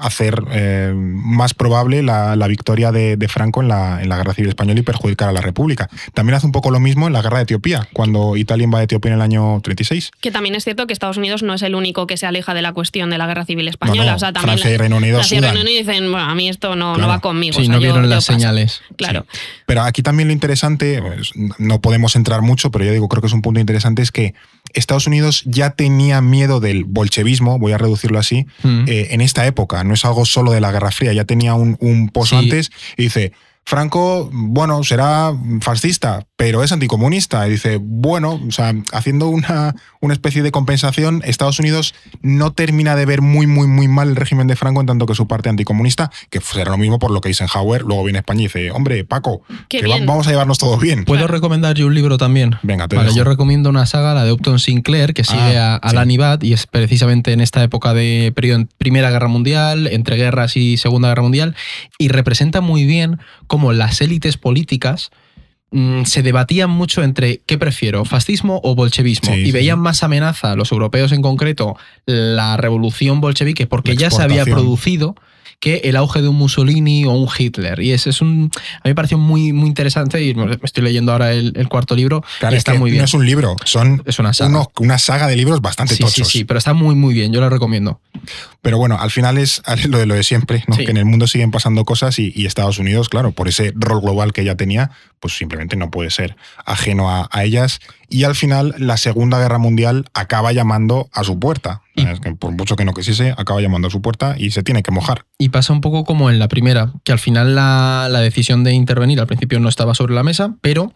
hacer eh, más probable la, la victoria de, de Franco en la, en la guerra civil española y perjudicar a la República. También hace un poco lo mismo en la guerra de Etiopía, cuando Italia invade Etiopía en el año 36. que también es cierto que Estados Unidos no es el único que se aleja de la cuestión de la guerra civil española. No, no, o sea, también Francia y Reino Unido Francia y. Reino Unido dicen, bueno, a mí esto no, no va conmigo. Sí, o sea, no vieron yo las señales. Claro. Pero aquí también lo interesante, pues, no podemos entrar mucho, pero yo digo, creo que es un punto interesante, es que Estados Unidos ya tenía miedo del bolchevismo, voy a reducirlo así, Mm. eh, en esta época. No es algo solo de la Guerra Fría, ya tenía un, un pozo Sí. antes y dice, Franco, bueno, será fascista, pero es anticomunista. Y dice, bueno, o sea, haciendo una, una especie de compensación, Estados Unidos no termina de ver muy, muy, muy mal el régimen de Franco en tanto que su parte anticomunista, que será lo mismo por lo que Eisenhower, luego viene a España y dice, hombre, Paco, Qué que va- bien. vamos a llevarnos todo bien. ¿Puedo Claro. recomendar yo un libro también? Venga, te Vale, dejo. yo recomiendo una saga, la de Upton Sinclair, que sigue Ah, a, a sí. Y es precisamente en esta época de periodo en Primera Guerra Mundial, entre guerras y Segunda Guerra Mundial, y representa muy bien cómo las élites políticas mm, se debatían mucho entre qué prefiero, fascismo o bolchevismo, Sí, y veían sí. más amenaza, los europeos en concreto, la revolución bolchevique, porque ya se había producido que el auge de un Mussolini o un Hitler. Y ese es un. A mí me pareció muy, muy interesante y me estoy leyendo ahora el, el cuarto libro Claro, y es está que muy bien. No es un libro, son Es una saga. unos- una saga de libros bastante sí, sí, sí, pero está muy, muy bien. Yo lo recomiendo. Pero bueno, al final es lo de lo de siempre, ¿no? Sí. que en el mundo siguen pasando cosas y, y Estados Unidos, claro, por ese rol global que ya tenía, pues simplemente no puede ser ajeno a, a ellas. Y al final la Segunda Guerra Mundial acaba llamando a su puerta. Y- Es que por mucho que no quisiese, acaba llamando a su puerta y se tiene que mojar. Y pasa un poco como en la primera, que al final la, la decisión de intervenir al principio no estaba sobre la mesa, pero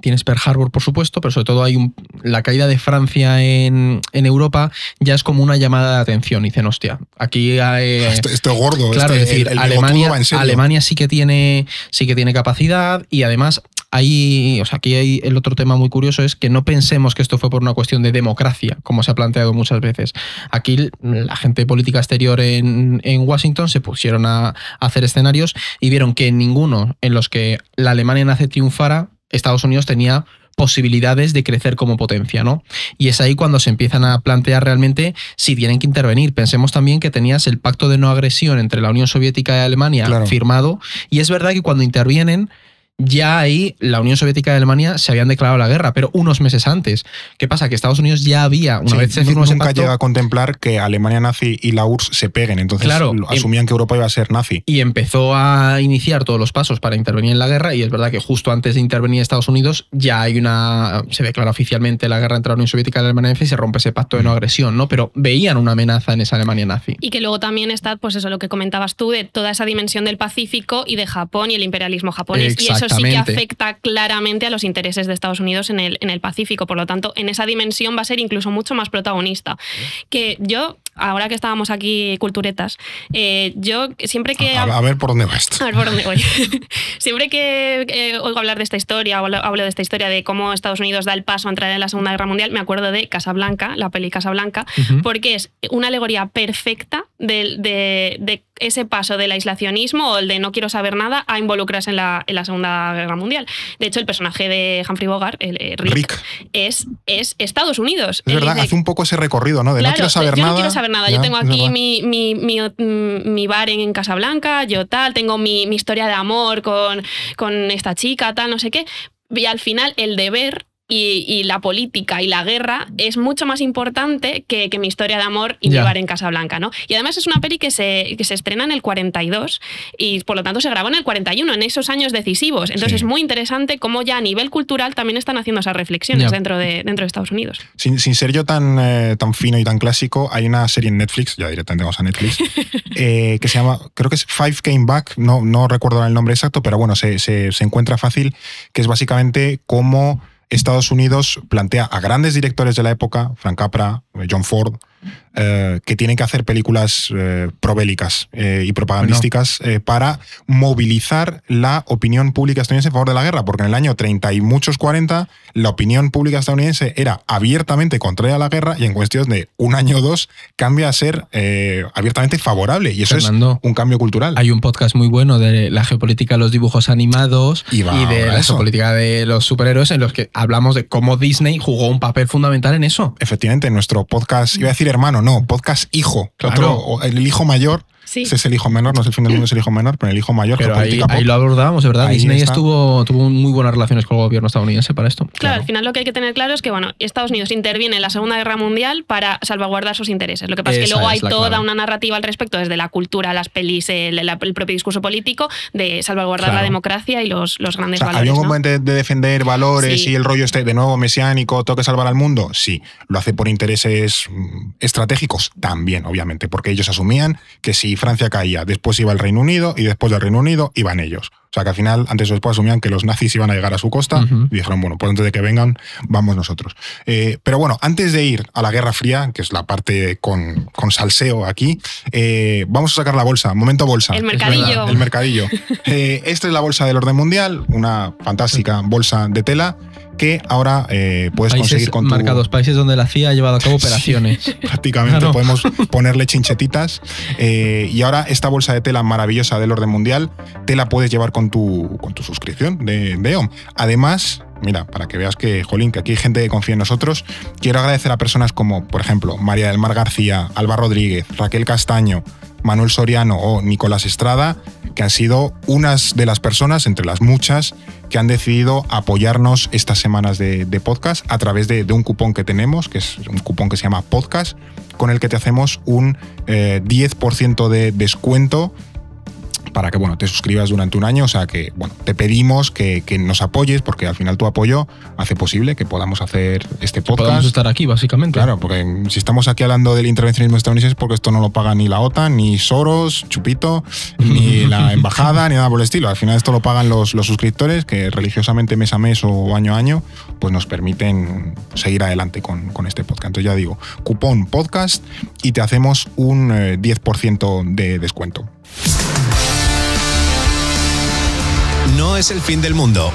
tienes Pearl Harbor, por supuesto, pero sobre todo hay un, la caída de Francia en, en Europa ya es como una llamada de atención. Dicen, hostia, aquí hay... esto, esto es gordo. Claro, este- es decir, el- Alemania, va en serio. Alemania sí que tiene sí que tiene capacidad y además hay, o sea, aquí hay el otro tema muy curioso es que no pensemos que esto fue por una cuestión de democracia, como se ha planteado muchas veces. Aquí la gente política exterior en, en Washington se pusieron a, a hacer escenarios y vieron que en ninguno en los que la Alemania nace triunfara, Estados Unidos tenía posibilidades de crecer como potencia, ¿no? Y es ahí cuando se empiezan a plantear realmente si tienen que intervenir. Pensemos también que tenías el pacto de no agresión entre la Unión Soviética y Alemania Claro. firmado, y es verdad que cuando intervienen, ya ahí la Unión Soviética y Alemania se habían declarado la guerra, pero unos meses antes. ¿Qué pasa? Que Estados Unidos ya había, una Sí, vez se firmó ese nunca pacto, llega a contemplar que Alemania nazi y la URSS se peguen, entonces Claro, em- asumían que Europa iba a ser nazi. y empezó a iniciar todos los pasos para intervenir en la guerra y es verdad que justo antes de intervenir Estados Unidos ya hay una se declara oficialmente la guerra entre la Unión Soviética y la Alemania nazi y se rompe ese pacto de no agresión, ¿no? Pero veían una amenaza en esa Alemania nazi. Y que luego también está, pues eso, lo que comentabas tú, de toda esa dimensión del Pacífico y de Japón y el imperialismo japonés. Y eso sí que afecta claramente a los intereses de Estados Unidos en el, en el Pacífico. Por lo tanto, en esa dimensión va a ser incluso mucho más protagonista. Que yo, ahora que estábamos aquí culturetas, eh, yo siempre que... A, a ver por dónde va esto. A ver por dónde voy. Siempre que eh, oigo hablar de esta historia, o hablo- de esta historia de cómo Estados Unidos da el paso a entrar en la Segunda Guerra Mundial, me acuerdo de Casablanca, la peli Casablanca, Ujú. porque es una alegoría perfecta de, de ese paso del aislacionismo o el de no quiero saber nada a involucrarse en la, en la Segunda Guerra Mundial. De hecho, el personaje de Humphrey Bogart, el, eh, Rick, Rick. Es, es Estados Unidos. Es verdad, dice, hace un poco ese recorrido, ¿no? De no quiero saber yo nada. no quiero saber nada. yo tengo aquí mi, mi, mi, mm, mi bar en Casablanca, yo tal, tengo mi, mi historia de amor con, con esta chica, tal, no sé qué. y al final el deber y, y la política y la guerra es mucho más importante que, que mi historia de amor y bar en Casablanca, ¿no? Y además es una peli que se, que se estrena en el 42 y por lo tanto se grabó en el 41, en esos años decisivos. Entonces Sí. es muy interesante cómo ya a nivel cultural también están haciendo esas reflexiones dentro, de, dentro de Estados Unidos. Sin, sin ser yo tan, eh, tan fino y tan clásico, hay una serie en Netflix, ya directamente vamos a Netflix, eh, que se llama, creo que es Five Came Back, no, no recuerdo el nombre exacto, pero bueno, se, se- se encuentra fácil, que es básicamente cómo Estados Unidos plantea a grandes directores de la época, Frank Capra, eh, John Ford, eh, que tienen que hacer películas eh, probélicas eh, y propagandísticas eh, para movilizar la opinión pública estadounidense a favor de la guerra, porque en el año 30 y muchos 40 la opinión pública estadounidense era abiertamente contraria a la guerra y en cuestión de un año o dos cambia a ser abiertamente favorable y eso Fernando, es un cambio cultural. Hay un podcast muy bueno de la geopolítica de los dibujos animados Y de la eso. geopolítica de los superhéroes en los que hablamos de cómo Disney jugó un papel fundamental en eso. Efectivamente, nuestro podcast, iba a decir hermano, no, podcast hijo. Claro. Otro, el hijo mayor, Sí. ese es el hijo menor, no es el fin del mundo, es el hijo menor, pero el hijo mayor, Pero ahí, geopolítica ahí pop. lo abordábamos, de verdad. Ahí Disney está. estuvo, tuvo muy buenas relaciones con el gobierno estadounidense para esto. Claro, al final lo que hay que tener claro es que bueno, Estados Unidos interviene en la Segunda Guerra Mundial para salvaguardar sus intereses. Lo que pasa es que luego es hay toda clave. una narrativa al respecto, desde la cultura, las pelis, el, el- el propio discurso político, de salvaguardar Claro. la democracia y los, los O grandes sea, valores. ¿Había un ¿no? componente de defender valores Sí. y el rollo este de nuevo mesiánico, tengo que salvar al mundo? Sí. ¿Lo hace por intereses mm, estratégicos? También, obviamente, porque ellos asumían que si Francia caía, después iba el Reino Unido y después del Reino Unido iban ellos. O sea que al final, antes o después, asumían que los nazis iban a llegar a su costa y dijeron, bueno, pues antes de que vengan, vamos nosotros. Eh, pero bueno, antes de ir a la Guerra Fría, que es la parte con, con salseo aquí, eh, vamos a sacar la bolsa. Momento bolsa. El mercadillo. el mercadillo. Eh, esta es la bolsa del orden mundial, una fantástica bolsa de tela que ahora eh, puedes Países conseguir con tu... marcados, países donde la CIA ha llevado a cabo operaciones. Prácticamente Claro. podemos ponerle chinchetitas. eh, y ahora esta bolsa de tela maravillosa del orden mundial te la puedes llevar con tu, con tu suscripción de, de EOM. Además, mira, para que veas que, jolín, que aquí hay gente que confía en nosotros, quiero agradecer a personas como, por ejemplo, María del Mar García, Alba Rodríguez, Raquel Castaño, Manuel Soriano o Nicolás Estrada, que han sido unas de las personas, entre las muchas, que han decidido apoyarnos estas semanas de, podcast a través de, de un cupón que tenemos, que es un cupón que se llama podcast, con el que te hacemos un eh, 10% de descuento para que bueno, te suscribas durante un año. O sea que bueno, te pedimos que, que nos apoyes porque al final tu apoyo hace posible que podamos hacer este Podemos podcast. estar aquí, básicamente. Claro, porque si estamos aquí hablando del intervencionismo estadounidense es porque esto no lo paga ni la OTAN, ni Soros, Chupito, ni la embajada, ni nada por el estilo. Al final esto lo pagan los, los suscriptores que religiosamente mes a mes o año a año pues nos permiten seguir adelante con, con este podcast. Entonces ya digo, cupón podcast y te hacemos un eh, 10% de descuento. No es el fin del mundo.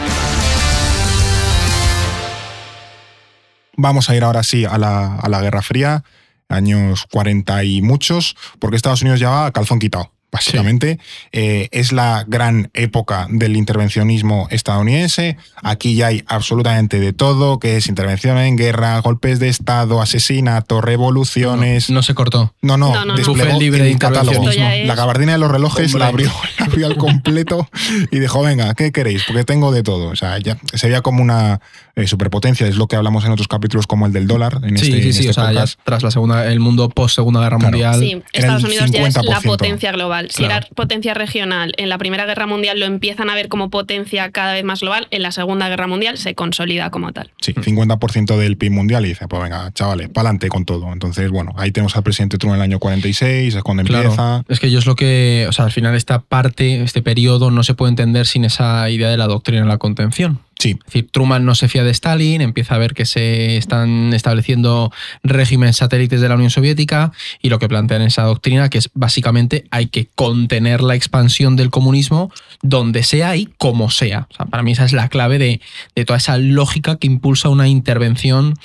Vamos a ir ahora sí a la, a la Guerra Fría, años 40 y muchos, porque Estados Unidos ya va a calzón quitado. Básicamente, Eh, es la gran época del intervencionismo estadounidense. Aquí ya hay absolutamente de todo, que es intervención en guerra, golpes de Estado, asesinato, revoluciones. No se cortó. No, no, No, no, no. desplegó libre de catálogo. es- La gabardina de los relojes la abrió, la abrió al completo y dijo, venga, ¿qué queréis? Porque tengo de todo. O sea, ya se veía como una eh, superpotencia, es lo que hablamos en otros capítulos como el del dólar. En Sí, este, sí, en sí. este O sea, ya tras la segunda, el mundo post Segunda Guerra Claro. Mundial. Sí, Estados Unidos ya es la 50%. potencia global. Si Claro. era potencia regional en la Primera Guerra Mundial, lo empiezan a ver como potencia cada vez más global. En la Segunda Guerra Mundial se consolida como tal. Sí, 50% del PIB mundial y dice, pues venga, chavales, pa'lante con todo. Entonces, bueno, ahí tenemos al presidente Trump en el año 46, es cuando Claro, empieza. es que yo es lo que, o sea, al final esta parte, este periodo no se puede entender sin esa idea de la doctrina de la contención. Sí, Es decir, Truman no se fía de Stalin, empieza a ver que se están estableciendo regímenes satélites de la Unión Soviética y lo que plantean esa doctrina, que es básicamente hay que contener la expansión del comunismo donde sea y como sea. O sea, para mí esa es la clave de, de toda esa lógica que impulsa una intervención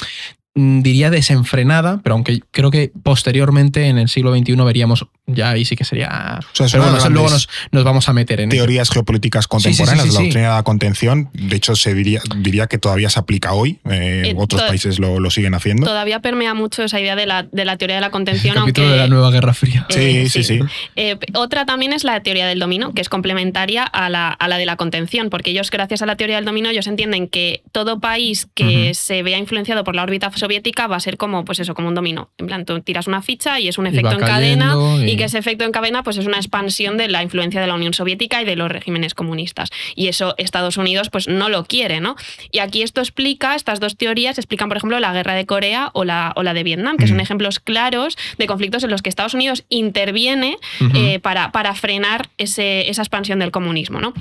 diría desenfrenada, pero aunque creo que posteriormente en el siglo XXI veríamos ya ahí sí que sería. O sea, Pero bueno, luego nos, nos vamos a meter en ello. teorías geopolíticas sí, contemporáneas, sí, sí, la sí. doctrina de la contención. De hecho, se diría, diría que todavía se aplica hoy. eh, Eh, otros países lo, lo siguen haciendo. Todavía permea mucho esa idea de la, de la teoría de la El contención, capítulo aunque de la nueva Guerra Fría. Sí, Eh, sí, sí. Eh, otra también es la teoría del dominó, que es complementaria a la, a la de la contención, porque ellos, gracias a la teoría del dominó, ellos entienden que todo país que se vea influenciado por la órbita soviética va a ser como, pues eso, como un dominó. En plan, tú tiras una ficha y es un efecto en cadena, y... y- que ese efecto en cadena pues es una expansión de la influencia de la Unión Soviética y de los regímenes comunistas. Y eso Estados Unidos pues no lo quiere, ¿no? Y aquí esto explica, estas dos teorías explican, por ejemplo, la guerra de Corea o la, o la de Vietnam, que son Mm. ejemplos claros de conflictos en los que Estados Unidos interviene eh, para, para frenar ese- esa expansión del comunismo, ¿no?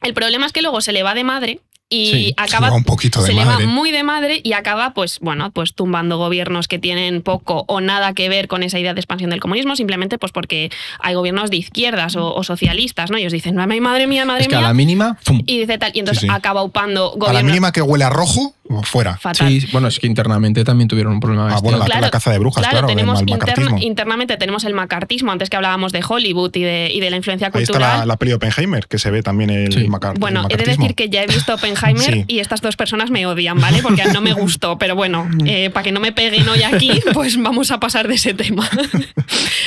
El problema es que luego se le va de madre y Sí, Se acaba le va un poquito de se le madre. va muy de madre y acaba pues bueno pues tumbando gobiernos que tienen poco o nada que ver con esa idea de expansión del comunismo simplemente pues porque hay gobiernos de izquierdas o, o socialistas no ellos dicen "Ay, madre mía madre Es que a mía la mínima. ¡fum! y dice tal y entonces Sí, sí. acaba upando A la gobiernos mínima que huele a rojo, fuera. fatal Sí, bueno, es que internamente también tuvieron un problema. Ah, bestia. bueno, la, Claro, la caza de brujas, claro, tenemos el interna- macartismo. internamente tenemos el macartismo antes que hablábamos de Hollywood y de, y de la influencia Ahí está cultural la, la peli Oppenheimer, que se ve también el, Sí. macar- el Bueno, he de macartismo. decir que ya he visto Oppenheimer Sí. y estas dos personas me odian, ¿vale? Porque no me gustó, pero bueno, eh, para que no me peguen hoy aquí, pues vamos a pasar de ese tema.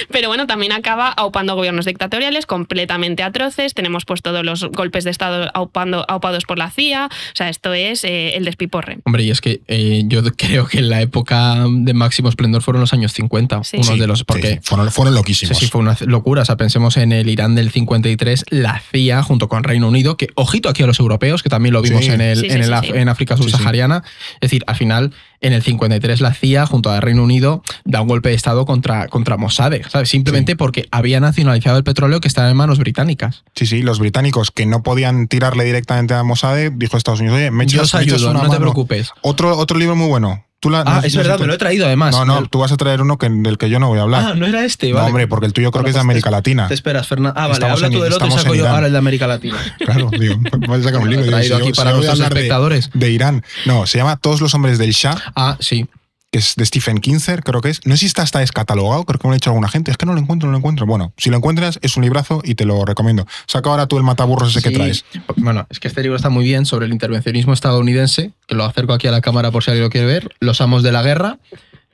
pero bueno, también acaba aupando gobiernos dictatoriales completamente atroces, tenemos pues todos los golpes de Estado aupando, aupados por la CIA, o sea, esto es eh, el despiporre. Hombre, y es que eh, yo creo que en la época de máximo esplendor fueron los años 50. Sí. Uno Sí, de los. sí, Porque sí, fueron, fueron Sí, loquísimos. sí, fue una locura. O sea, pensemos en el Irán del 53, la CIA junto con Reino Unido, que ojito aquí a los europeos, que también lo vimos Sí. en, el, Sí, sí, en, el sí, Af- sí. en África Sí, sí. subsahariana. Es decir, al final, en el 53 la CIA junto al Reino Unido da un golpe de Estado contra, contra Mossad, ¿sabes? Simplemente Sí. porque había nacionalizado el petróleo que estaba en manos británicas. Sí, sí, los británicos que no podían tirarle directamente a Mossad, dijo Estados Unidos, oye, me Yo echas, os me echas ayudo, una no te mano". preocupes. Otro, otro libro muy bueno. Tú la- Ah, no- es no verdad, me lo he traído además. No, no, El- tú vas a traer uno que, del que yo no voy a hablar. Ah, no era este, No, vale. hombre, porque el tuyo creo Bueno, que es de pues América te- Latina. Te esperas, Fernando. Ah, vale, Estamos habla en- tú del otro y saco yo ahora el de América Latina. Claro, digo, voy a sacar un libro. Lo he traído aquí para de- espectadores. De, Irán. No, se llama Todos los hombres del Shah, Ah, sí. Que es de Stephen Kinzer, creo que es. No sé si está hasta descatalogado, creo que me lo ha dicho alguna gente. Es que no lo encuentro, no lo encuentro. Bueno, si lo encuentras, es un librazo y te lo recomiendo. Saca ahora tú el mataburros ese que traes. Bueno, es que este libro está muy bien sobre el intervencionismo estadounidense, que lo acerco aquí a la cámara por si alguien lo quiere ver. Los amos de la guerra.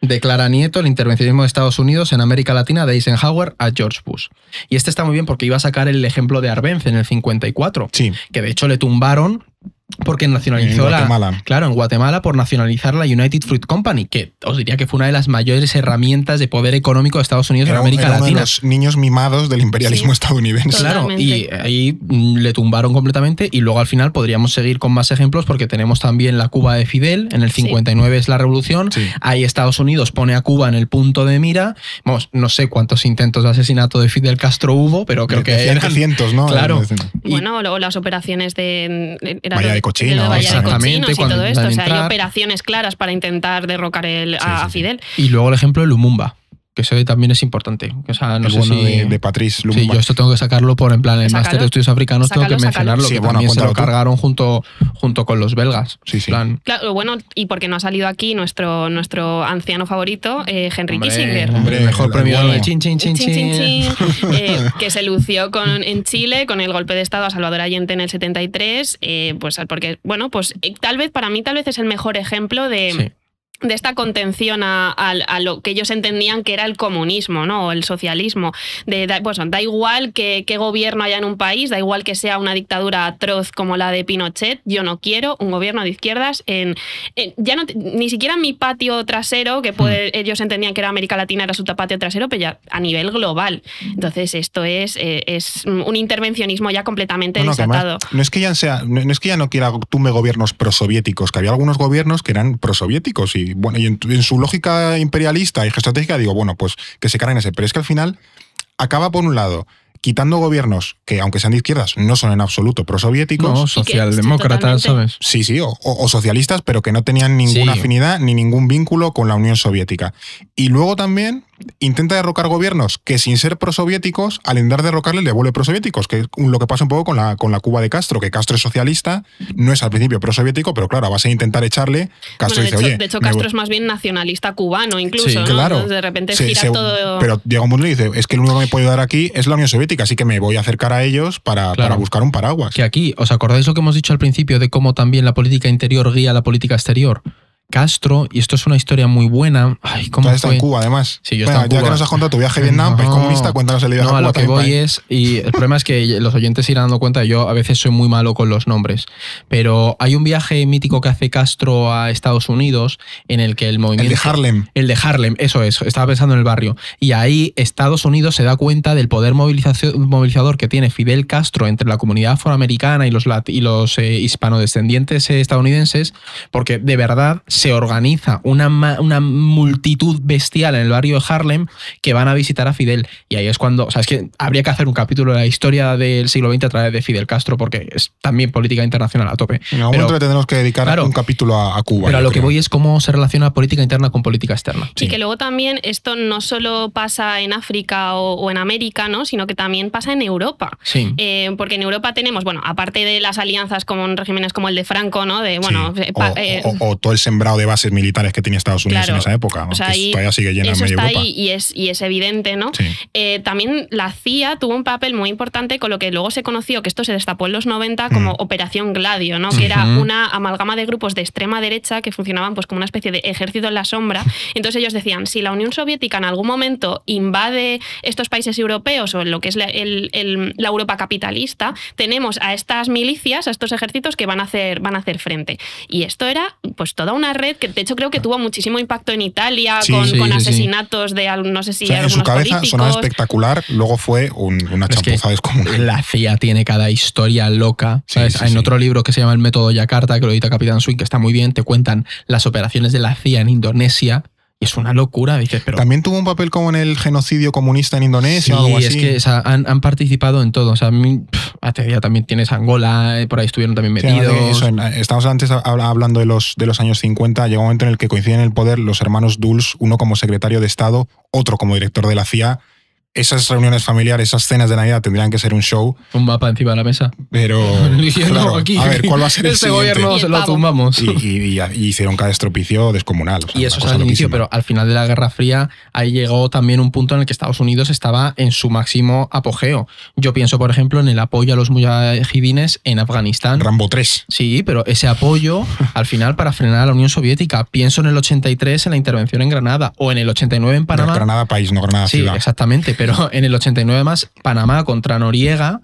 Declara Nieto el intervencionismo de Estados Unidos en América Latina de Eisenhower a George Bush. Y este está muy bien porque iba a sacar el ejemplo de Arbenz en el 54, Sí, que de hecho le tumbaron porque nacionalizó En la. Guatemala. Claro, en Guatemala por nacionalizar la United Fruit Company, que os diría que fue una de las mayores herramientas de poder económico de Estados Unidos era, en América era uno de Latina. los niños mimados del imperialismo Sí. estadounidense. Claro, y ahí mm, le tumbaron completamente y luego al final podríamos seguir con más ejemplos porque tenemos también la Cuba de Fidel, en el Sí. 59 es la revolución, Sí. ahí Estados Unidos pone a Cuba en el punto de mira, vamos, no sé cuántos intentos de asesinato de Fidel Castro hubo, pero creo que Decían eran- cientos, ¿no? Claro. Y- Bueno, o las operaciones de era lo- de Cochinos, de Bahía de exactamente, Cochinos y todo esto. O sea, hay operaciones claras para intentar derrocar el, a, Sí, sí, a sí. Fidel. y luego el ejemplo de Lumumba, que eso también es importante. O sea, no el sé bueno si- de, de Patrice Sí, yo esto tengo que sacarlo por en plan el máster de estudios africanos, tengo que mencionarlo, Sí, que bueno, también se lo tú. cargaron junto, junto con los belgas. Sí, sí. Plan, Claro, bueno, y porque no ha salido aquí nuestro, nuestro anciano favorito, eh, Henry Hombre, Kissinger. Hombre, el mejor premio. Nobel. Chin, chin, chin, Chin, chin, chin. chin. Eh, que se lució con, en Chile con el golpe de Estado a Salvador Allende en el 73, eh, pues porque, bueno, pues eh, tal vez, para mí tal vez es el mejor ejemplo de... Sí. De esta contención a, a- a lo que ellos entendían que era el comunismo, ¿no? O el socialismo. De, da, pues, da igual que, qué gobierno haya en un país, da igual que sea una dictadura atroz como la de Pinochet, yo no quiero un gobierno de izquierdas en, en- ya no, ni siquiera en mi patio trasero, que puede- ellos entendían que era América Latina, era su patio trasero, pero ya a nivel global. Entonces esto es, eh, es un intervencionismo ya completamente No, no, que además, desatado. no es que ya sea, no, no es que ya no quiera tumbe gobiernos prosoviéticos, que había algunos gobiernos que eran prosoviéticos y bueno, y en, en su lógica imperialista y geoestratégica digo, bueno, pues que se carguen ese, pero es que al final acaba por un lado quitando gobiernos que aunque sean de izquierdas no son en absoluto prosoviéticos. No, socialdemócratas, ¿sabes? Sí, sí, o, o- o socialistas, pero que no tenían ninguna Sí. afinidad ni ningún vínculo con la Unión Soviética. Y luego también intenta derrocar gobiernos que sin ser prosoviéticos, al intentar derrocarle le vuelve prosoviéticos, que es lo que pasa un poco con la, con la Cuba de Castro, que Castro es socialista, no es al principio prosoviético, pero claro, a base de intentar echarle, Castro Bueno, de, dice, hecho, oye, de hecho, Castro voy". es más bien nacionalista cubano, incluso. Sí, ¿no? Claro. Entonces, de repente gira se- todo. Pero llega un y dice, es que el único que me puede ayudar aquí es la Unión Soviética, así que me voy a acercar a ellos para, Claro. para buscar un paraguas. Que aquí, ¿os acordáis lo que hemos dicho al principio de cómo también la política interior guía la política exterior? Castro, y esto es una historia muy buena. Ay, ¿cómo fue? en Cuba, además. Sí, yo estado en ya Cuba. que nos has contado tu viaje a Vietnam, país No, comunista, cuéntanos el viaje No, a Cuba. lo que voy país. es, y el problema es que los oyentes se irán dando cuenta, yo a veces soy muy malo con los nombres, pero hay un viaje mítico que hace Castro a Estados Unidos en el que el El movimiento... de Harlem. El de Harlem, eso es, estaba pensando en el barrio. Y ahí Estados Unidos se da cuenta del poder movilizador que tiene Fidel Castro entre la comunidad afroamericana y los, lat- y los eh, hispanodescendientes eh, estadounidenses, porque de verdad se organiza una, ma- una multitud bestial en el barrio de Harlem que van a visitar a Fidel. Y ahí es cuando, o sea, es que habría que hacer un capítulo de la historia del siglo XX a través de Fidel Castro, porque es también política internacional a tope. En algún Pero- momento le tendremos que dedicar Claro. un capítulo a, a Cuba. Pero a lo que voy es cómo se relaciona política interna con política externa. Y que luego también esto no solo pasa en África o, o en América, ¿no? sino que también pasa en Europa. Sí. Eh, porque en Europa tenemos, bueno, aparte de las alianzas con regímenes como el de Franco, ¿no? De, bueno, Sí. eh, o, eh, o- o todo el sembrado de bases militares que tenía Estados Unidos Claro. en esa época, o sea, que todavía sigue llena en eso media está Europa. ahí y es, y es evidente, ¿no? Sí. Eh, también la CIA tuvo un papel muy importante con lo que luego se conoció, que esto se destapó en los 90 como Mm. Operación Gladio, ¿no? que era una amalgama de grupos de extrema derecha que funcionaban pues como una especie de ejército en la sombra. Entonces ellos decían, si la Unión Soviética en algún momento invade estos países europeos o en lo que es la, el- el- la Europa capitalista, tenemos a estas milicias, a estos ejércitos que van a hacer, van a hacer frente. Y esto era pues toda una red que de hecho creo que tuvo muchísimo impacto en Italia Sí, con, sí, con sí, sí. asesinatos de no sé si O sea, en su algunos cabeza políticos. sonaba espectacular, luego fue un- una Es que descomunal. La CIA tiene cada historia loca. Sí, ¿sabes? sí, en sí. otro libro que se llama El método Yakarta, que lo edita Capitán Swing, que está muy bien, te cuentan las operaciones de la CIA en Indonesia. Y es una locura. Dices, pero. También tuvo un papel como en el genocidio comunista en Sí, Indonesia o algo así. es que o sea, han, han participado en todo. O sea, a mí, pf, te diría, también tienes Angola, eh, por ahí estuvieron también Sí, metidos. de eso, estamos antes hab- hablando de los, de los años 50, llega un momento en el que coinciden en el poder los hermanos Dulles, uno como secretario de Estado, otro como director de la CIA. Esas reuniones familiares, esas cenas de Navidad tendrían que ser un show, Un mapa encima de la mesa. pero claro, aquí, a ver, ¿cuál va a ser el este siguiente? gobierno se lo tumbamos. Y, y- y- y hicieron cada estropicio descomunal. o sea, Y una eso es cosa al inicio, loquísima. pero al final de la Guerra Fría, ahí llegó también un punto en el que Estados Unidos estaba en su máximo apogeo. Yo pienso, por ejemplo, en el apoyo a los mujahidines en Afganistán. Rambo 3. Sí, pero ese apoyo al final para frenar a la Unión Soviética. Pienso en el 83 en la intervención en Granada o en el 89 en Panamá. Granada país, no Granada Sí, ciudad. exactamente, pero en el 89 más Panamá contra Noriega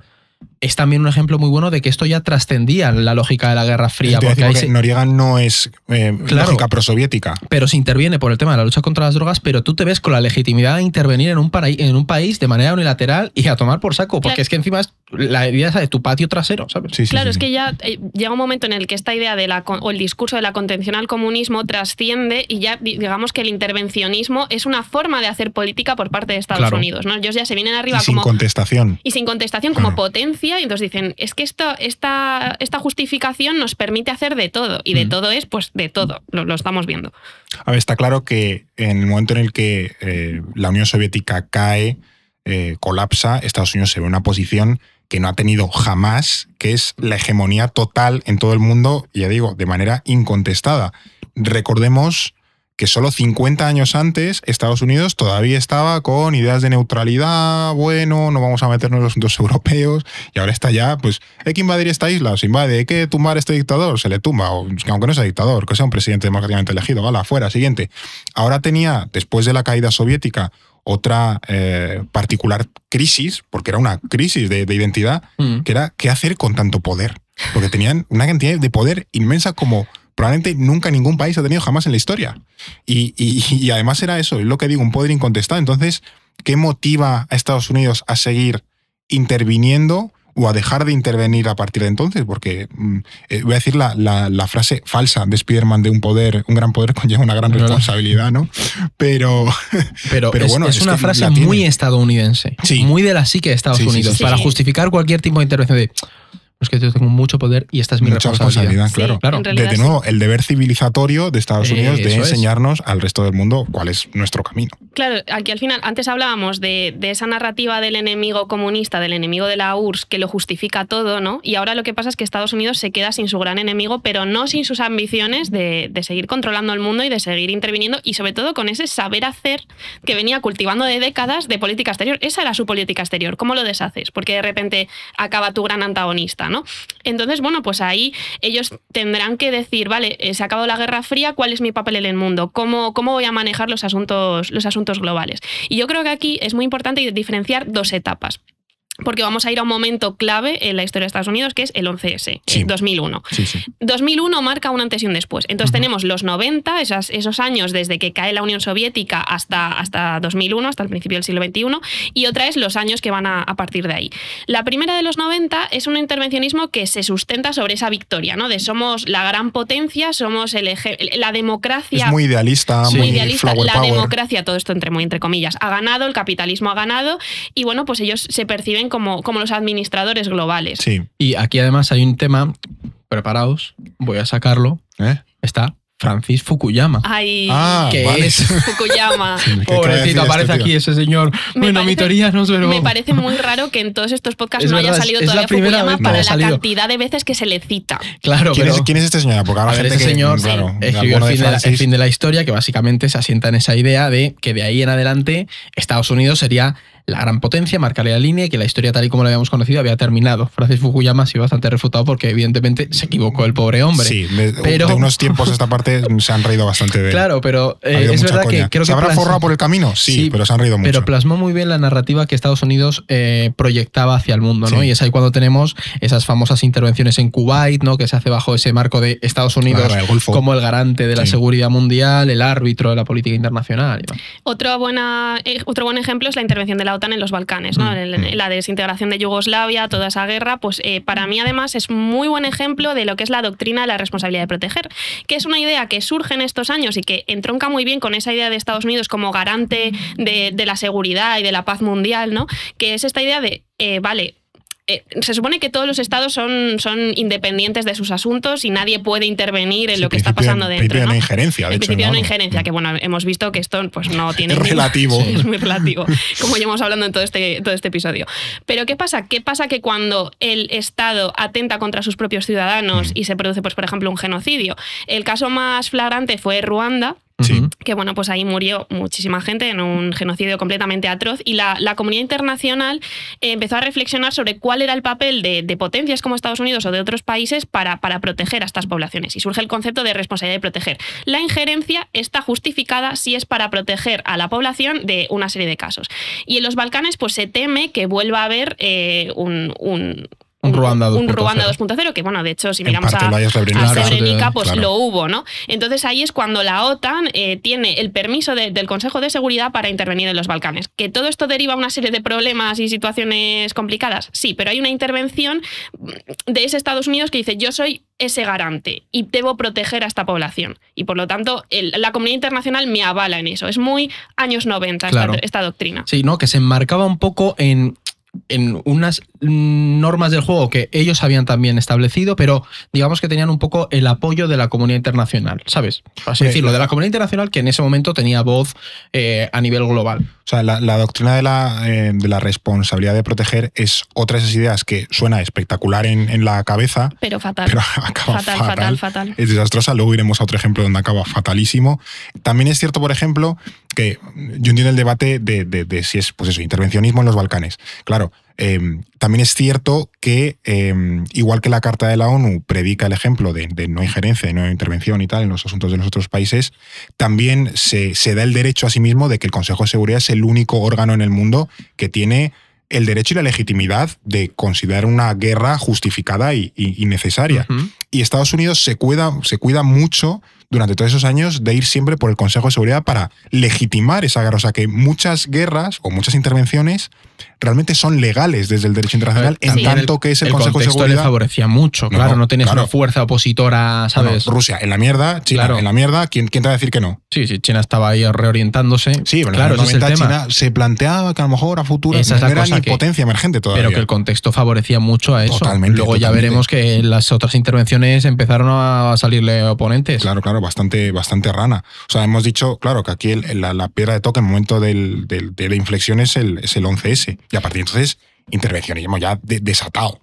es también un ejemplo muy bueno de que esto ya trascendía la lógica de la Guerra Fría. Porque se- Noriega no es eh, Claro. lógica prosoviética. pero se interviene por el tema de la lucha contra las drogas, pero tú te ves con la legitimidad de intervenir en un, para- en un país de manera unilateral y a tomar por saco, porque Claro. es que encima es la idea esa de tu patio trasero, ¿sabes? Sí, sí, Claro, sí, es sí. que ya eh, llega un momento en el que esta idea de la o el discurso de la contención al comunismo trasciende y ya di- digamos que el intervencionismo es una forma de hacer política por parte de Estados Claro. Unidos, ¿no? Ellos ya se vienen arriba Y sin como contestación. y sin contestación como Ah. potencia y entonces dicen es que esto, esta, esta justificación nos permite hacer de todo y de Mm. todo es pues de todo lo, lo estamos viendo A ver, está claro que en el momento en el que eh, la Unión Soviética cae, eh, colapsa, Estados Unidos se ve en una posición que no ha tenido jamás, que es la hegemonía total en todo el mundo, ya digo, de manera incontestada. Recordemos que solo 50 años antes Estados Unidos todavía estaba con ideas de neutralidad, bueno, no vamos a meternos en los asuntos europeos, y ahora está ya, pues, hay que invadir esta isla, se invade, hay que tumbar a este dictador, se le tumba, o, aunque no sea dictador, que sea un presidente democráticamente elegido, vale, fuera, siguiente. Ahora tenía, después de la caída soviética, otra eh, particular crisis, porque era una crisis de, de identidad, Mm. que era qué hacer con tanto poder. Porque tenían una cantidad de poder inmensa como probablemente nunca ningún país ha tenido jamás en la historia. Y, y- y además era eso, es lo que digo, un poder incontestado. Entonces, ¿qué motiva a Estados Unidos a seguir interviniendo o a dejar de intervenir a partir de entonces? Porque mm, eh, voy a decir la, la- la frase falsa de Spiderman de un poder, un gran poder conlleva una gran responsabilidad, ¿no? Pero Pero, Pero es, bueno, es es una frase muy estadounidense, Sí. muy de la psique de Estados Sí, Unidos, sí, para justificar cualquier tipo de intervención de es que yo tengo mucho poder y esta es mi Mucha responsabilidad. responsabilidad, claro. Sí, Claro. De, nuevo, el deber civilizatorio de Estados Eh, Unidos de es. enseñarnos al resto del mundo cuál es nuestro camino. Claro, aquí al final, antes hablábamos de, de esa narrativa del enemigo comunista, del enemigo de la URSS, que lo justifica todo, ¿no? Y ahora lo que pasa es que Estados Unidos se queda sin su gran enemigo, pero no sin sus ambiciones de, de seguir controlando el mundo y de seguir interviniendo, y sobre todo con ese saber hacer que venía cultivando de décadas de política exterior. Esa era su política exterior. ¿Cómo lo deshaces? Porque de repente acaba tu gran antagonista, ¿no? Entonces, bueno, pues ahí ellos tendrán que decir, vale, eh, se ha acabado la Guerra Fría, ¿cuál es mi papel en el mundo? ¿Cómo, cómo voy a manejar los asuntos, los asuntos globales? Y yo creo que aquí es muy importante diferenciar dos etapas. Porque vamos a ir a un momento clave en la historia de Estados Unidos, que es el 11S, Sí. eh, 2001. Sí, sí. 2001 marca un antes y un después. Entonces tenemos los 90, esas- esos años desde que cae la Unión Soviética hasta, hasta 2001, hasta el principio del siglo XXI, y otra es los años que van a, a partir de ahí. La primera de los 90 es un intervencionismo que se sustenta sobre esa victoria, ¿no? De somos la gran potencia, somos el eje- la democracia Es muy idealista, Sí. muy idealista. La power. democracia, todo esto entre muy entre comillas, ha ganado, el capitalismo ha ganado y bueno, pues ellos se perciben como, como los administradores globales. Sí. Y aquí además hay un tema, preparaos, voy a sacarlo, ¿Eh? está Francis Fukuyama. Ay, Ah, vale. es... Fukuyama. ¿Qué Pobrecito, aparece este aquí ese señor. Me bueno, mi parece- teoría no es verdad. Me parece muy raro que en todos estos podcasts Es no haya verdad, salido todavía primera Fukuyama para la salido. cantidad de veces que se le cita. Claro, ¿Quién, pero... es, quién es este señor? Porque A ahora ver, gente ese que, señor claro, escribió alguno el de fin, de la, el Francis. fin de la historia, que básicamente se asienta en esa idea de que de ahí en adelante Estados Unidos sería la gran potencia, marcaría la línea y que la historia tal y como la habíamos conocido había terminado. Francis Fukuyama ha sido bastante refutado porque evidentemente se equivocó el pobre hombre. Sí, de, Pero- de unos tiempos esta parte se han reído bastante de él. Claro, pero eh, es verdad coña. que creo ¿Se que habrá plas- forrado por el camino? Sí, pero se han reído mucho. Pero plasmó muy bien la narrativa que Estados Unidos eh, proyectaba hacia el mundo, ¿no? Sí. Y es ahí cuando tenemos esas famosas intervenciones en Kuwait, ¿no? Que se hace bajo ese marco de Estados Unidos como el garante de la Sí. seguridad mundial, el árbitro de la política internacional. demás. Otro, buena, eh, otro buen ejemplo es la intervención de la OTAN en los Balcanes, ¿no? Mm, en la desintegración de Yugoslavia, toda esa guerra, pues eh, para mí además es muy buen ejemplo de lo que es la doctrina de la responsabilidad de proteger, que es una idea que surge en estos años y que entronca muy bien con esa idea de Estados Unidos como garante de, de la seguridad y de la paz mundial, ¿no? Que es esta idea de, eh, vale, eh, se supone que todos los estados son, son independientes de sus asuntos y nadie puede intervenir en Sí, lo que está de- pasando dentro. principio de ¿no? no injerencia, de El hecho, principio de no injerencia, que bueno, hemos visto que esto pues no tiene. Es ningún- relativo. Sí, es muy relativo, como llevamos hablando en todo este, todo este episodio. Pero ¿qué pasa? ¿Qué pasa que cuando el Estado atenta contra sus propios ciudadanos Mm. y se produce, pues, por ejemplo, un genocidio? El caso más flagrante fue Ruanda, Sí. Que bueno, pues ahí murió muchísima gente en un genocidio completamente atroz y la, la comunidad internacional eh, empezó a reflexionar sobre cuál era el papel de, de potencias como Estados Unidos o de otros países para, para proteger a estas poblaciones. Y surge el concepto de responsabilidad de proteger. La injerencia está justificada si es para proteger a la población de una serie de casos. Y en los Balcanes pues se teme que vuelva a haber eh, un... un Un Ruanda un 2.0. Ruanda 2.0, que bueno, de hecho, si En miramos a, a Srebrenica. pues claro. lo hubo, ¿no? Entonces ahí es cuando la OTAN eh, tiene el permiso de- del Consejo de Seguridad para intervenir en los Balcanes. ¿Que todo esto deriva una serie de problemas y situaciones complicadas? Sí, pero hay una intervención de ese Estados Unidos que dice yo soy ese garante y debo proteger a esta población. Y por lo tanto, el- la comunidad internacional me avala en eso. Es muy años 90 esta- Claro. esta, doctrina. Sí, ¿no? Que se enmarcaba un poco en, en unas normas del juego que ellos habían también establecido, pero digamos que tenían un poco el apoyo de la comunidad internacional, ¿sabes? Así Sí, decirlo, la- de la comunidad internacional que en ese momento tenía voz eh, a nivel global. O sea, la, la doctrina de la, eh, de la responsabilidad de proteger es otra de esas ideas que suena espectacular en, en la cabeza, Pero fatal. pero acaba fatal, fatal. fatal, fatal. Es desastrosa. Luego iremos a otro ejemplo donde acaba fatalísimo. También es cierto, por ejemplo, que yo entiendo el debate de, de- de si es, pues eso, intervencionismo en los Balcanes. Claro, eh, también es cierto que, eh, igual que la Carta de la ONU predica el ejemplo de, de no injerencia, de no intervención y tal en los asuntos de los otros países, también se, se da el derecho a sí mismo de que el Consejo de Seguridad es el único órgano en el mundo que tiene el derecho y la legitimidad de considerar una guerra justificada y, y- y necesaria. Y Estados Unidos se cuida, se cuida mucho durante todos esos años de ir siempre por el Consejo de Seguridad para legitimar esa guerra. O sea que muchas guerras o muchas intervenciones realmente son legales desde el derecho internacional, en tanto que es el, el Consejo de contexto le Seguridad. favorecía mucho, No, claro, no, tienes claro. una fuerza opositora, ¿sabes? Rusia en la mierda, China Claro. en la mierda, ¿quién, quién te va a decir que no? Sí, sí, China estaba ahí reorientándose. Sí, pero claro, en los ese es el 90 tema. China se planteaba que a lo mejor a futuro Esa es no la era cosa ni que- potencia emergente todavía. Pero que el contexto favorecía mucho a eso. Totalmente, Luego ya veremos que las otras intervenciones empezaron a salirle oponentes. Claro, claro, bastante, bastante rana. O sea, hemos dicho, claro, que aquí el- la, la piedra de toque en el momento del- del- de la inflexión es el, es el 11S. Y a partir de entonces, intervencionismo ya de- desatado.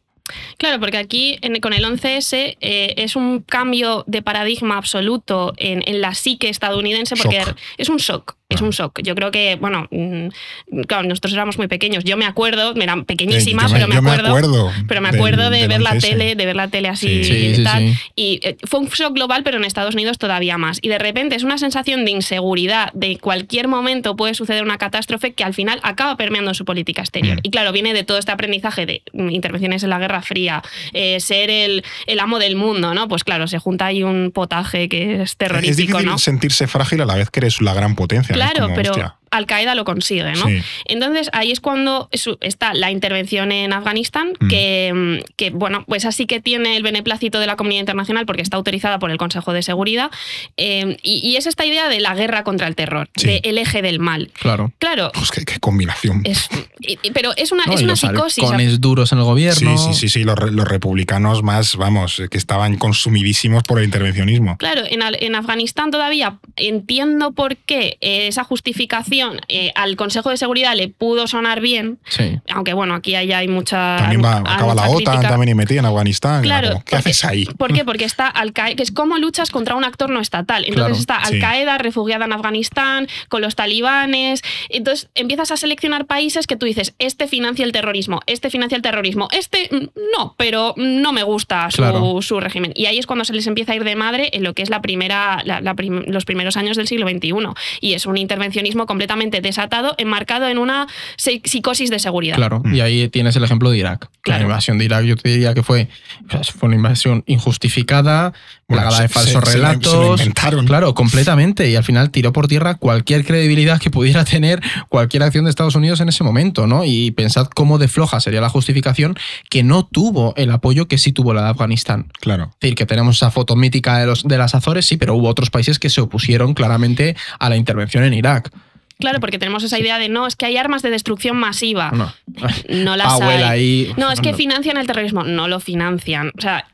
Claro, porque aquí en- con el 11S eh, es un cambio de paradigma absoluto en, en la psique estadounidense porque Shock. es un shock. Es Ah. un shock. Yo creo que, bueno, mm, claro, nosotros éramos muy pequeños. Yo me acuerdo, era pequeñísima, pero me acuerdo. Pero me del- acuerdo de ver la 11S. tele, de ver la tele así Sí. Y sí, tal. Y eh, fue un shock global, pero en Estados Unidos todavía más. Y de repente es una sensación de inseguridad, de cualquier momento puede suceder una catástrofe que al final acaba permeando su política exterior. Mm. Y claro, viene de todo este aprendizaje de mm, intervenciones en la Guerra Fría, eh, ser el, el amo del mundo, ¿no? Pues claro, se junta ahí un potaje que es Es terrorífico, difícil ¿no? sentirse frágil a la vez que eres la gran potencia. Claro, como, pero hostia. Al Qaeda lo consigue, ¿no? Sí. Entonces ahí es cuando está la intervención en Afganistán, Mm. que, mm, que, bueno, pues así que tiene el beneplácito de la comunidad internacional porque está autorizada por el Consejo de Seguridad. eh, y, y es esta idea de la guerra contra el terror, Sí. de el eje del mal. Claro. Claro, Pues qué, qué combinación. es, y- y- pero es una, No, es una los psicosis. halcones duros en el gobierno. Sí, sí, sí, sí. Los, re- los republicanos más, vamos, que estaban consumidísimos por el intervencionismo. Claro, en, Al- en Afganistán todavía entiendo por qué eh, esa justificación eh, al Consejo de Seguridad le pudo sonar bien, Sí. aunque bueno, aquí ya hay mucha. También va, acaba la OTAN crítica. también y metida en Afganistán. Claro, Como, ¿Qué porque- haces ahí? ¿Por qué? Porque está Al Qaeda, que es cómo luchas contra un actor no estatal. Entonces Claro, está. Al Qaeda refugiada en Afganistán, con los talibanes. Entonces empiezas a seleccionar países que tú dices, este financia el terrorismo, este financia el terrorismo, este mm, no, pero no me gusta su, Claro. su régimen. Y ahí es cuando se les empieza a ir de madre en lo que es la primera, la- la prim- los primeros años del siglo XXI. Y es un intervencionismo completamente desatado, enmarcado en una psi- psicosis de seguridad. Claro, Mm. y ahí tienes el ejemplo de Irak. Claro. La invasión de Irak yo te diría que fue, o sea, fue una invasión injustificada, Bueno, plagada de falsos se- se lo- se lo relatos. inventaron. Claro, completamente. Y al final tiró por tierra cualquier credibilidad que pudiera tener cualquier acción de Estados Unidos en ese momento, ¿no? Y pensad cómo de floja sería la justificación que no tuvo el apoyo que sí tuvo la de Afganistán. Claro. Es decir, que tenemos esa foto mítica de, los, de las Azores, sí, pero hubo otros países que se opusieron claramente a la intervención en Irak. Claro, porque tenemos esa idea de no, es que hay armas de destrucción masiva. No. No las Abuela hay. ahí. No, es que financian el terrorismo. No lo financian. O sea,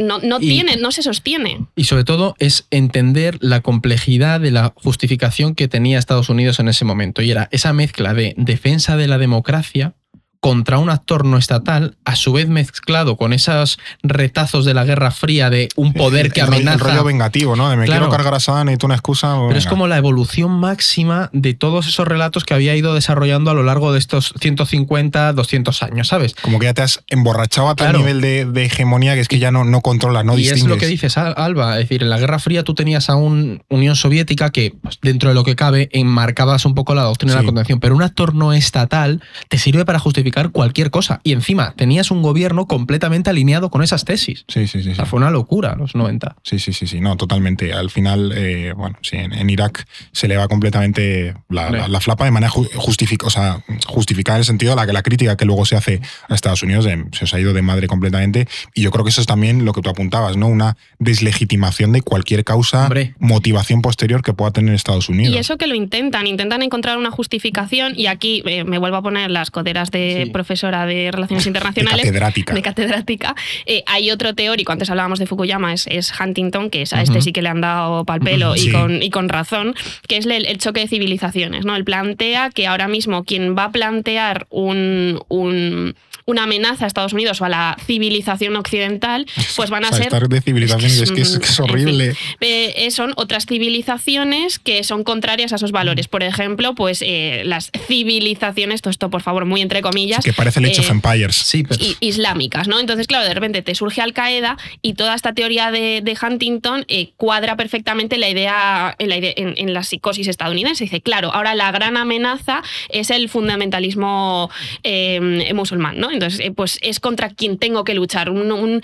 no, no Y- tiene, no se sostiene. Y sobre todo es entender la complejidad de la justificación que tenía Estados Unidos en ese momento. Y era esa mezcla de defensa de la democracia contra un actor no estatal, a su vez mezclado con esos retazos de la Guerra Fría de un poder que el, amenaza. El rollo vengativo, ¿no? De me Claro. quiero cargar a Saddam, necesito una excusa. Pero es como la evolución máxima de todos esos relatos que había ido desarrollando a lo largo de estos 150, 200 años, ¿sabes? Como que ya te has emborrachado a tal Claro. nivel de, de hegemonía que es que ya no, no controlas, no y distingues. es lo que dices, Al- Alba. Es decir, en la Guerra Fría tú tenías a un Unión Soviética que, pues, dentro de lo que cabe, enmarcabas un poco la doctrina de la contención. Pero un actor no estatal te sirve para justificar cualquier cosa. Y encima, tenías un gobierno completamente alineado con esas tesis. Sí, sí, sí. O sí. fue una locura los 90. Sí, sí, sí, sí, no, totalmente. Al final, eh, bueno, sí, en, en Irak se le va completamente la, la- la flapa de manera ju- justific- o sea, justificada en el sentido de la, que la crítica que luego se hace a Estados Unidos de- se os ha ido de madre completamente. Y yo creo que eso es también lo que tú apuntabas, ¿no? Una deslegitimación de cualquier causa, Hombre. motivación posterior que pueda tener Estados Unidos. Y eso que lo intentan, intentan encontrar una justificación. Y aquí eh, me vuelvo a poner las coderas de Profesora de Relaciones de Internacionales. catedrática. de catedrática. Eh, hay otro teórico, antes hablábamos de Fukuyama, es, es Huntington, que es, a este sí que le han dado pal pelo Sí. y, con, y con razón, que es el, el choque de civilizaciones. ¿no? Él plantea que ahora mismo quien va a plantear un, un- una amenaza a Estados Unidos o a la civilización occidental, pues van a O sea, ser... estar de civilizaciones es que es, que es en fin, horrible. eh, eh, son otras civilizaciones que son contrarias a esos valores. Por ejemplo, pues eh, las civilizaciones, todo esto por favor, muy entre comillas, que parece el of eh, Empires. Sí, pero islámicas, ¿no? Entonces, claro, de repente te surge Al Qaeda y toda esta teoría de, de Huntington eh, cuadra perfectamente la idea, en la, idea- en, en la psicosis estadounidense. Dice, claro, ahora la gran amenaza es el fundamentalismo eh, musulmán, ¿no? Entonces, eh, pues es contra quien tengo que luchar. Un- un-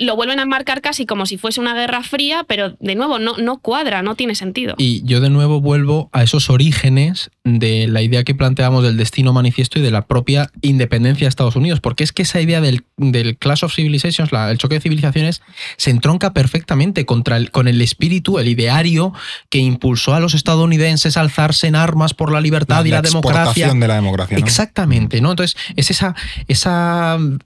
lo vuelven a marcar casi como si fuese una guerra fría, pero de nuevo, no, no cuadra, no tiene sentido. Y yo de nuevo vuelvo a esos orígenes de la idea que planteamos del destino manifiesto y de la propia independencia de Estados Unidos, porque es que esa idea del, del Clash of Civilizations, la- el choque de civilizaciones, se entronca perfectamente contra el, con el espíritu, el ideario que impulsó a los estadounidenses a alzarse en armas por la libertad y la, democracia. exportación de la democracia. ¿no? Exactamente, ¿no? Entonces, es esa, esa Um.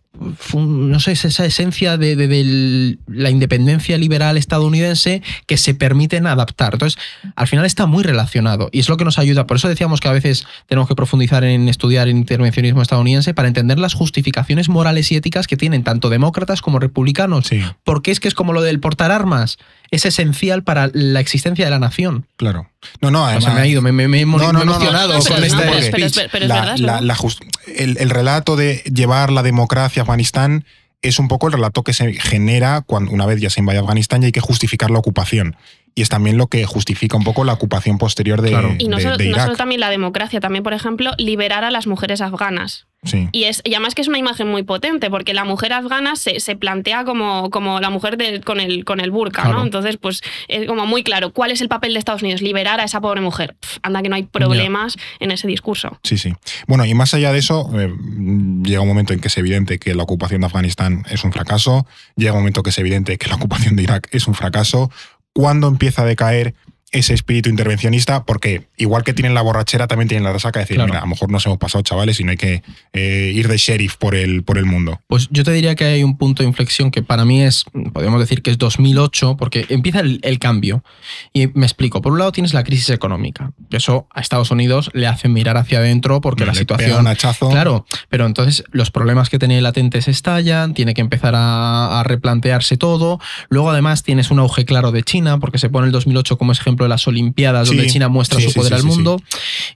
No sé, es esa esencia de, de- de la independencia liberal estadounidense que se permiten adaptar. Entonces, al final está muy relacionado y es lo que nos ayuda. Por eso decíamos que a veces tenemos que profundizar en estudiar el intervencionismo estadounidense para entender las justificaciones morales y éticas que tienen tanto demócratas como republicanos. Sí, Porque es que es como lo del portar armas. Es esencial para la existencia de la nación. claro. No, no, O sea, además. me ha ido, me, me- me he emocionado no, pero con es- este no, pero es- speech. pero es- pero es la- verdad, es la- verdad. la just- el, el relato de llevar la democracia Afganistán es un poco el relato que se genera cuando una vez ya se invade Afganistán y hay que justificar la ocupación. Y es también lo que justifica un poco la ocupación posterior de, Claro. Y no, de- solo, de no Irak. solo también la democracia, también, por ejemplo, liberar a las mujeres afganas. Sí. Y, es, y además que es una imagen muy potente, porque la mujer afgana se, se plantea como, como la mujer de- con, el, con el burka, Claro. ¿no? Entonces, pues es como muy claro, ¿cuál es el papel de Estados Unidos? Liberar a esa pobre mujer. Anda que no hay problemas en ese discurso. Sí, sí. Bueno, y más allá de eso, eh, llega un momento en que es evidente que la ocupación de Afganistán es un fracaso, llega un momento que es evidente que la ocupación de Irak es un fracaso. ¿Cuándo empieza a decaer ese espíritu intervencionista? Porque igual que tienen la borrachera, también tienen la resaca de decir, Claro. mira, a lo mejor nos hemos pasado, chavales, y no hay que eh, ir de sheriff por el, por el mundo. Pues yo te diría que hay un punto de inflexión que para mí es, podemos decir que es 2008, porque empieza el, el cambio. Y me explico. Por un lado tienes la crisis económica. Eso a Estados Unidos le hace mirar hacia adentro porque la situación... un hachazo. Claro, pero entonces los problemas que tenía latentes estallan, tiene que empezar a, a replantearse todo. Luego además tienes un auge claro de China, porque se pone el 2008 como ejemplo de las Olimpiadas, Sí, donde China muestra sí, su poder sí, al sí, sí. mundo.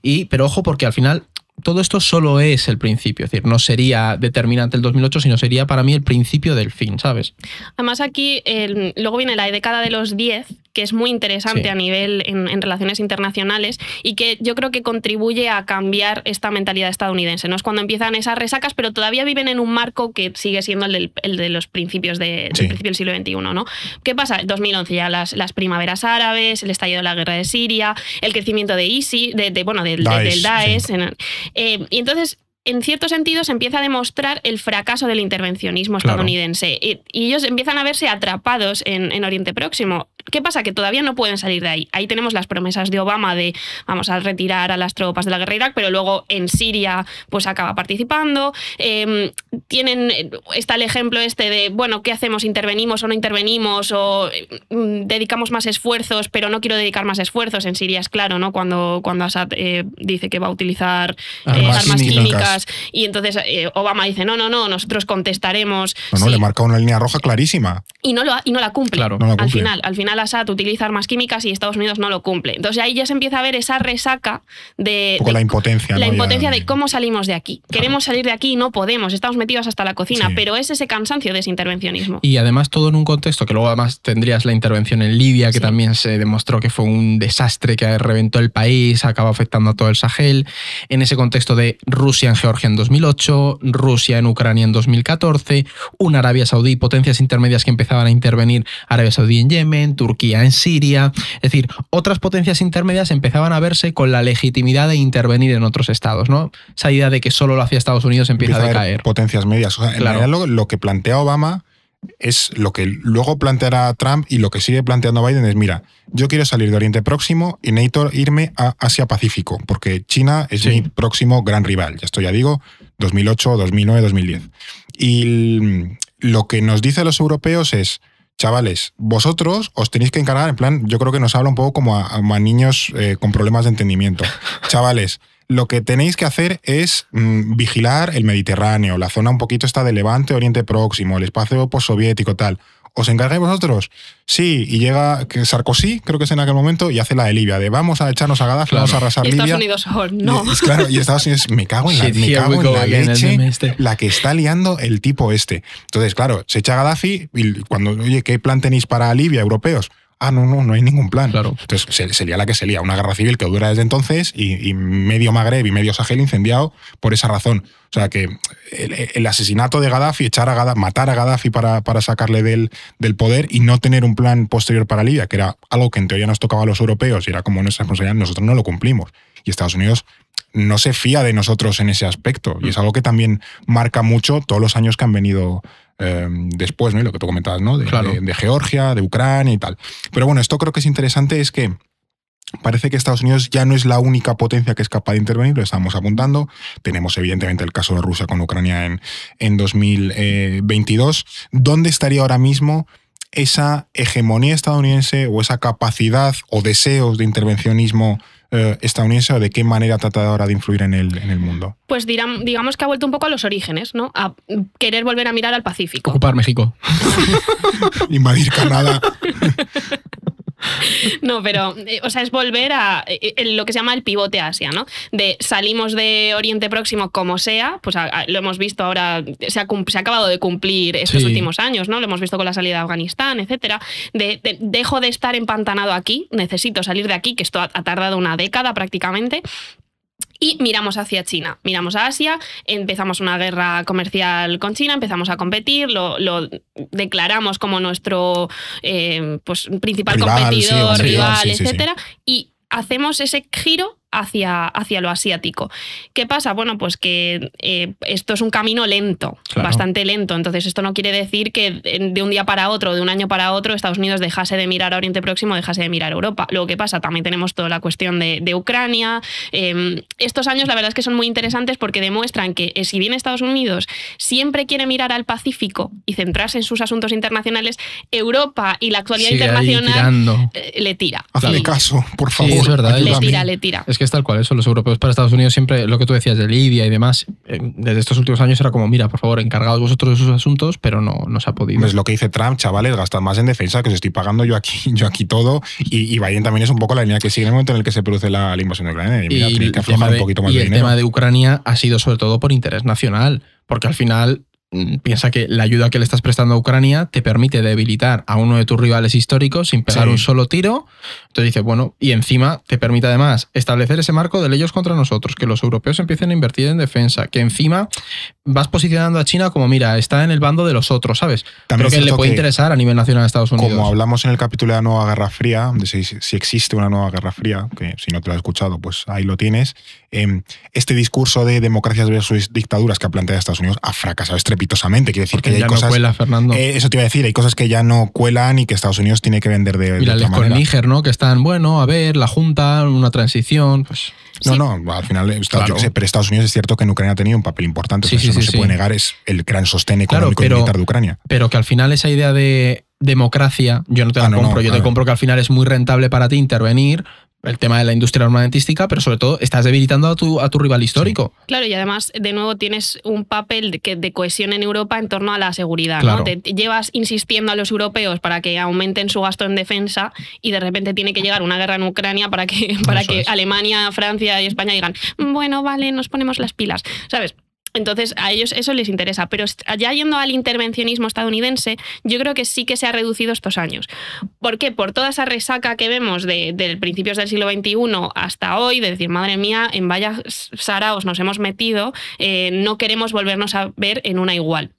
Y, pero ojo, porque al final todo esto solo es el principio, es decir, no sería determinante el 2008, sino sería para mí el principio del fin, ¿sabes? Además, aquí el- luego viene la década de los 10, que es muy interesante Sí. a nivel en, en relaciones internacionales y que yo creo que contribuye a cambiar esta mentalidad estadounidense. No es cuando empiezan esas resacas, pero todavía viven en un marco que sigue siendo el, del- el de los principios de- del principio del siglo XXI. ¿no? ¿Qué pasa? 2011 ya las, las primaveras árabes, el estallido de la guerra de Siria, el crecimiento de ISIS, de, de- bueno, del, de- Daesh, del Daesh. sí. en- eh, y entonces en cierto sentido se empieza a demostrar el fracaso del intervencionismo estadounidense y, y ellos empiezan a verse atrapados en, en Oriente Próximo. ¿Qué pasa? Que todavía no pueden salir de ahí. Ahí tenemos las promesas de Obama de vamos a retirar a las tropas de la guerra de Irak, pero luego en Siria pues acaba participando. Eh, tienen, está el ejemplo este de, bueno, ¿qué hacemos? ¿Intervenimos o no intervenimos? ¿O mm, dedicamos más esfuerzos, pero no quiero dedicar más esfuerzos? En Siria es claro, ¿no? Cuando, cuando Assad eh, dice que va a utilizar eh, Armas armas, químicas. químicas y entonces eh, Obama dice, no, no, no, nosotros contestaremos. No, no, Sí. le marca una línea roja clarísima. y, no lo, y no la cumple. Claro. No la Al cumple. final, al final Assad utiliza armas químicas y Estados Unidos no lo cumple. Entonces ahí ya se empieza a ver esa resaca de... Un poco de la impotencia. la ¿no? impotencia Ya- de cómo salimos de aquí. Queremos salir de aquí y no podemos. Estamos metidos hasta la cocina, Sí. pero es ese cansancio de ese intervencionismo. Y además todo en un contexto que luego además tendrías la intervención en Libia, que Sí. también se demostró que fue un desastre que reventó el país, acaba afectando a todo el Sahel. En ese contexto de Rusia en Georgia en 2008, Rusia en Ucrania en 2014, una Arabia Saudí, potencias intermedias que empezaban a intervenir, Arabia Saudí en Yemen, Turquía en Siria. Es decir, otras potencias intermedias empezaban a verse con la legitimidad de intervenir en otros estados, ¿no? Esa idea de que solo lo hacía Estados Unidos empieza, empieza a a decaer. potencias medias. O sea, en Claro. realidad lo, lo que plantea Obama es lo que luego planteará Trump y lo que sigue planteando Biden es, mira, yo quiero salir de Oriente Próximo y necesito irme a Asia-Pacífico, porque China es Sí. mi próximo gran rival. Ya esto ya digo, 2008, 2009, 2010. Y l- lo que nos dice los europeos es, chavales, vosotros os tenéis que encargar, en plan, yo creo que nos habla un poco como a, a niños eh, con problemas de entendimiento. chavales, lo que tenéis que hacer es mm, vigilar el Mediterráneo, la zona un poquito está de Levante, Oriente Próximo, el espacio postsoviético, tal. ¿Os encargáis vosotros? Sí, y llega Sarkozy, creo que es en aquel momento, y hace la de Libia, de vamos a echarnos a Gaddafi, Claro. vamos a arrasar Y Estados Libia. Unidos, oh, no. Y, es claro, y Estados Unidos, me cago en la, me cago en la leche, este. la que está liando el tipo este. Entonces, claro, se echa a Gaddafi y cuando, oye, ¿qué plan tenéis para Libia, europeos? Ah, no, no, no hay ningún plan. Claro. Entonces se, se lía la que se lía, una guerra civil que dura desde entonces y, y medio Magreb y medio Sahel incendiado por esa razón. O sea que el, el asesinato de Gaddafi, echar a Gaddafi, matar a Gaddafi para, para sacarle del, del poder y no tener un plan posterior para Libia, que era algo que en teoría nos tocaba a los europeos y era como nuestra responsabilidad, nosotros no lo cumplimos. Y Estados Unidos no se fía de nosotros en ese aspecto. Y es algo que también marca mucho todos los años que han venido eh, después, ¿no? Y lo que tú comentabas, ¿no? De, Claro. de- de Georgia, de Ucrania y tal. Pero bueno, esto creo que es interesante, es que parece que Estados Unidos ya no es la única potencia que es capaz de intervenir, lo estamos apuntando. Tenemos evidentemente el caso de Rusia con Ucrania en, en 2022. ¿Dónde estaría ahora mismo esa hegemonía estadounidense o esa capacidad o deseos de intervencionismo eh, estadounidense o de qué manera trata ahora de influir en el, en el mundo? Pues dirán- digamos que ha vuelto un poco a los orígenes, ¿no? A querer volver a mirar al Pacífico. Ocupar México. Invadir Canadá. No, pero, eh, o sea, es volver a eh, eh, lo que se llama el pivote Asia, ¿no? De salimos de Oriente Próximo como sea, pues a- a- lo hemos visto ahora, se ha, se ha acabado de cumplir estos Sí. últimos años, ¿no? Lo hemos visto con la salida de Afganistán, etcétera. De, de- dejo de estar empantanado aquí, necesito salir de aquí, que esto ha, ha tardado una década prácticamente. Y miramos hacia China, miramos a Asia, empezamos una guerra comercial con China, empezamos a competir, lo, lo declaramos como nuestro eh, pues, principal Rival, competidor, rival, sí, sí, sí. etcétera, y hacemos ese giro hacia, hacia lo asiático. ¿Qué pasa? Bueno, pues que eh, esto es un camino lento, Claro. bastante lento. Entonces, esto no quiere decir que de un día para otro, de un año para otro, Estados Unidos dejase de mirar a Oriente Próximo, dejase de mirar a Europa. Luego, ¿qué pasa? También tenemos toda la cuestión de, de Ucrania. Eh, estos años, la verdad es que son muy interesantes porque demuestran que, eh, si bien Estados Unidos siempre quiere mirar al Pacífico y centrarse en sus asuntos internacionales, Europa y la actualidad Sigue internacional eh, le tira. Hazle Y caso, por Sí, favor. es verdad, Le tira, le tira. Es que es tal cual eso. Los europeos para Estados Unidos siempre, lo que tú decías de Libia y demás, eh, desde estos últimos años era como, mira, por favor, encargados vosotros de sus asuntos, pero no, no se ha podido. Es lo que dice Trump, chavales, gastad más en defensa, que os estoy pagando yo aquí, yo aquí todo. Y, y Biden también es un poco la línea que sigue en el momento en el que se produce la, la invasión de Ucrania. Y mira, y que el aflojar tema un de- poquito más y de el dinero. tema de Ucrania ha sido sobre todo por interés nacional, porque al final piensa que la ayuda que le estás prestando a Ucrania te permite debilitar a uno de tus rivales históricos sin pegar Sí. un solo tiro. Entonces dice, bueno, y encima te permite además establecer ese marco de ellos contra nosotros, que los europeos empiecen a invertir en defensa, que encima vas posicionando a China como, mira, está en el bando de los otros, ¿sabes? También Creo que le puede que- interesar a nivel nacional a Estados Unidos. Como hablamos en el capítulo de la nueva Guerra Fría, de si, si existe una nueva Guerra Fría, que si no te lo has escuchado, pues ahí lo tienes. eh, este discurso de democracias versus dictaduras que ha planteado Estados Unidos ha fracasado estrepitosamente. Quiere decir Porque que ya hay no cosas. cuela, Fernando. eh, eso te iba a decir, hay cosas que ya no cuelan y que Estados Unidos tiene que vender de, de Mira, otra con. Níger, ¿no? Que están, bueno, a ver, la Junta, una transición, pues... No, Sí. no, al final, Claro. sé, pero Estados Unidos es cierto que en Ucrania ha tenido un papel importante, Sí, sea, sí, no se sí. puede negar, es el gran sostén Claro, económico y pero- militar de Ucrania. pero que al final esa idea de democracia, yo no te la Ah, no, no, compro, yo te compro que al final es muy rentable para ti intervenir, el tema de la industria armamentística, pero sobre todo estás debilitando a tu, a tu rival histórico. Claro, y además, de nuevo, tienes un papel de, cohesión en Europa en torno a la seguridad. Claro. ¿no? Te te llevas insistiendo a los europeos para que aumenten su gasto en defensa y de repente tiene que llegar una guerra en Ucrania para que, para Eso que es. Alemania, Francia y España digan, bueno, vale, nos ponemos las pilas. ¿Sabes? Entonces, a ellos eso les interesa. Pero ya yendo al intervencionismo estadounidense, yo creo que sí que se ha reducido estos años. ¿Por qué? Por toda esa resaca que vemos de principios del siglo XXI hasta hoy, de decir, madre mía, en vaya saraos nos hemos metido, eh, no queremos volvernos a ver en una igual.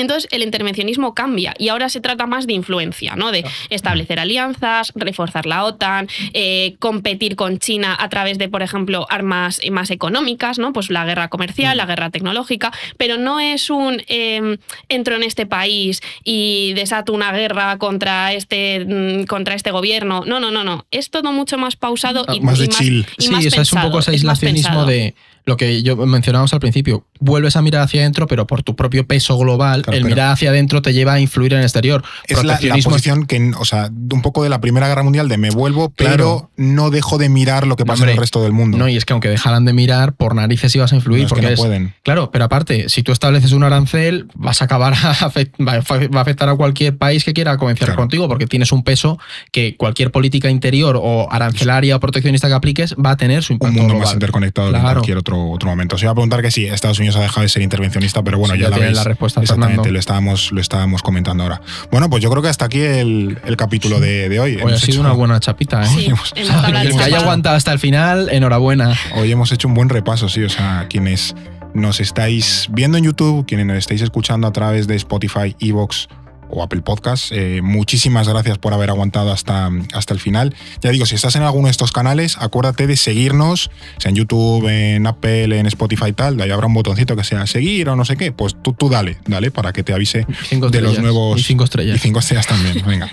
Entonces el intervencionismo cambia y ahora se trata más de influencia, ¿no? De establecer alianzas, reforzar la OTAN, eh, competir con China a través de, por ejemplo, armas más económicas, ¿no? Pues la guerra comercial, la guerra tecnológica, pero no es un eh, entro en este país y desato una guerra contra este, mm, contra este gobierno. No, no, no, no. Es todo mucho más pausado y Más y de chill. y sí, más o sea, es un poco ese es más aislacionismo pensado. de lo que yo mencionábamos al principio. vuelves a mirar hacia adentro, pero por tu propio peso global, Claro, el mirar hacia adentro te lleva a influir en el exterior. Es la, la posición que, o sea, un poco de la Primera Guerra Mundial de me vuelvo, pero no dejo de mirar lo que pasa en el resto del mundo. No, y es que aunque dejaran de mirar, por narices ibas a influir. No, es que porque no es- pueden. Claro, pero aparte, si tú estableces un arancel, vas a acabar a afect- va a va a afectar a cualquier país que quiera comerciar Claro. contigo, porque tienes un peso que cualquier política interior o arancelaria o proteccionista que apliques va a tener su un impacto mundo global. más interconectado que cualquier otro, otro momento. Se iba a preguntar que sí, Estados Unidos ha dejado de ser intervencionista, pero bueno, Sí, ya, ya la veis. la respuesta, Exactamente, Fernando. lo estábamos, lo estábamos comentando ahora. Bueno, pues yo creo que hasta aquí el, el capítulo de, de hoy. Hoy ha Hemos sido hecho- una buena chapita, ¿eh? Sí, hemos- El que haya aguantado hasta el final, enhorabuena. Hoy hemos hecho un buen repaso, sí. O sea, quienes nos estáis viendo en YouTube, quienes nos estáis escuchando a través de Spotify, Evox o Apple Podcast, eh, muchísimas gracias por haber aguantado hasta, hasta el final. Ya digo, si estás en alguno de estos canales, acuérdate de seguirnos, sea en YouTube, en Apple, en Spotify y tal, de ahí habrá un botoncito que sea seguir o no sé qué, pues tú, tú dale, dale, para que te avise de los nuevos Y cinco y estrellas. cinco estrellas también, venga.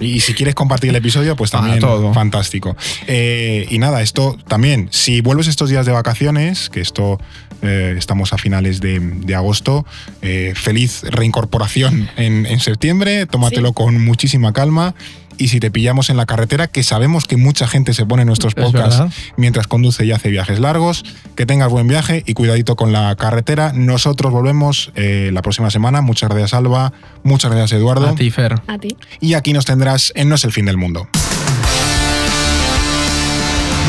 Y si quieres compartir el episodio, pues también todo. fantástico. Eh, y nada, esto también, si vuelves estos días de vacaciones, que esto eh, estamos a finales de, de agosto, feliz reincorporación en, en septiembre, tómatelo Sí. con muchísima calma. Y si te pillamos en la carretera, que sabemos que mucha gente se pone nuestros Es podcasts mientras conduce y hace viajes largos, que tengas buen viaje y cuidadito con la carretera. Nosotros volvemos eh, la próxima semana. Muchas gracias, Alba. Muchas gracias, Eduardo. A ti, Fer. A ti. Y aquí nos tendrás en No es el fin del mundo.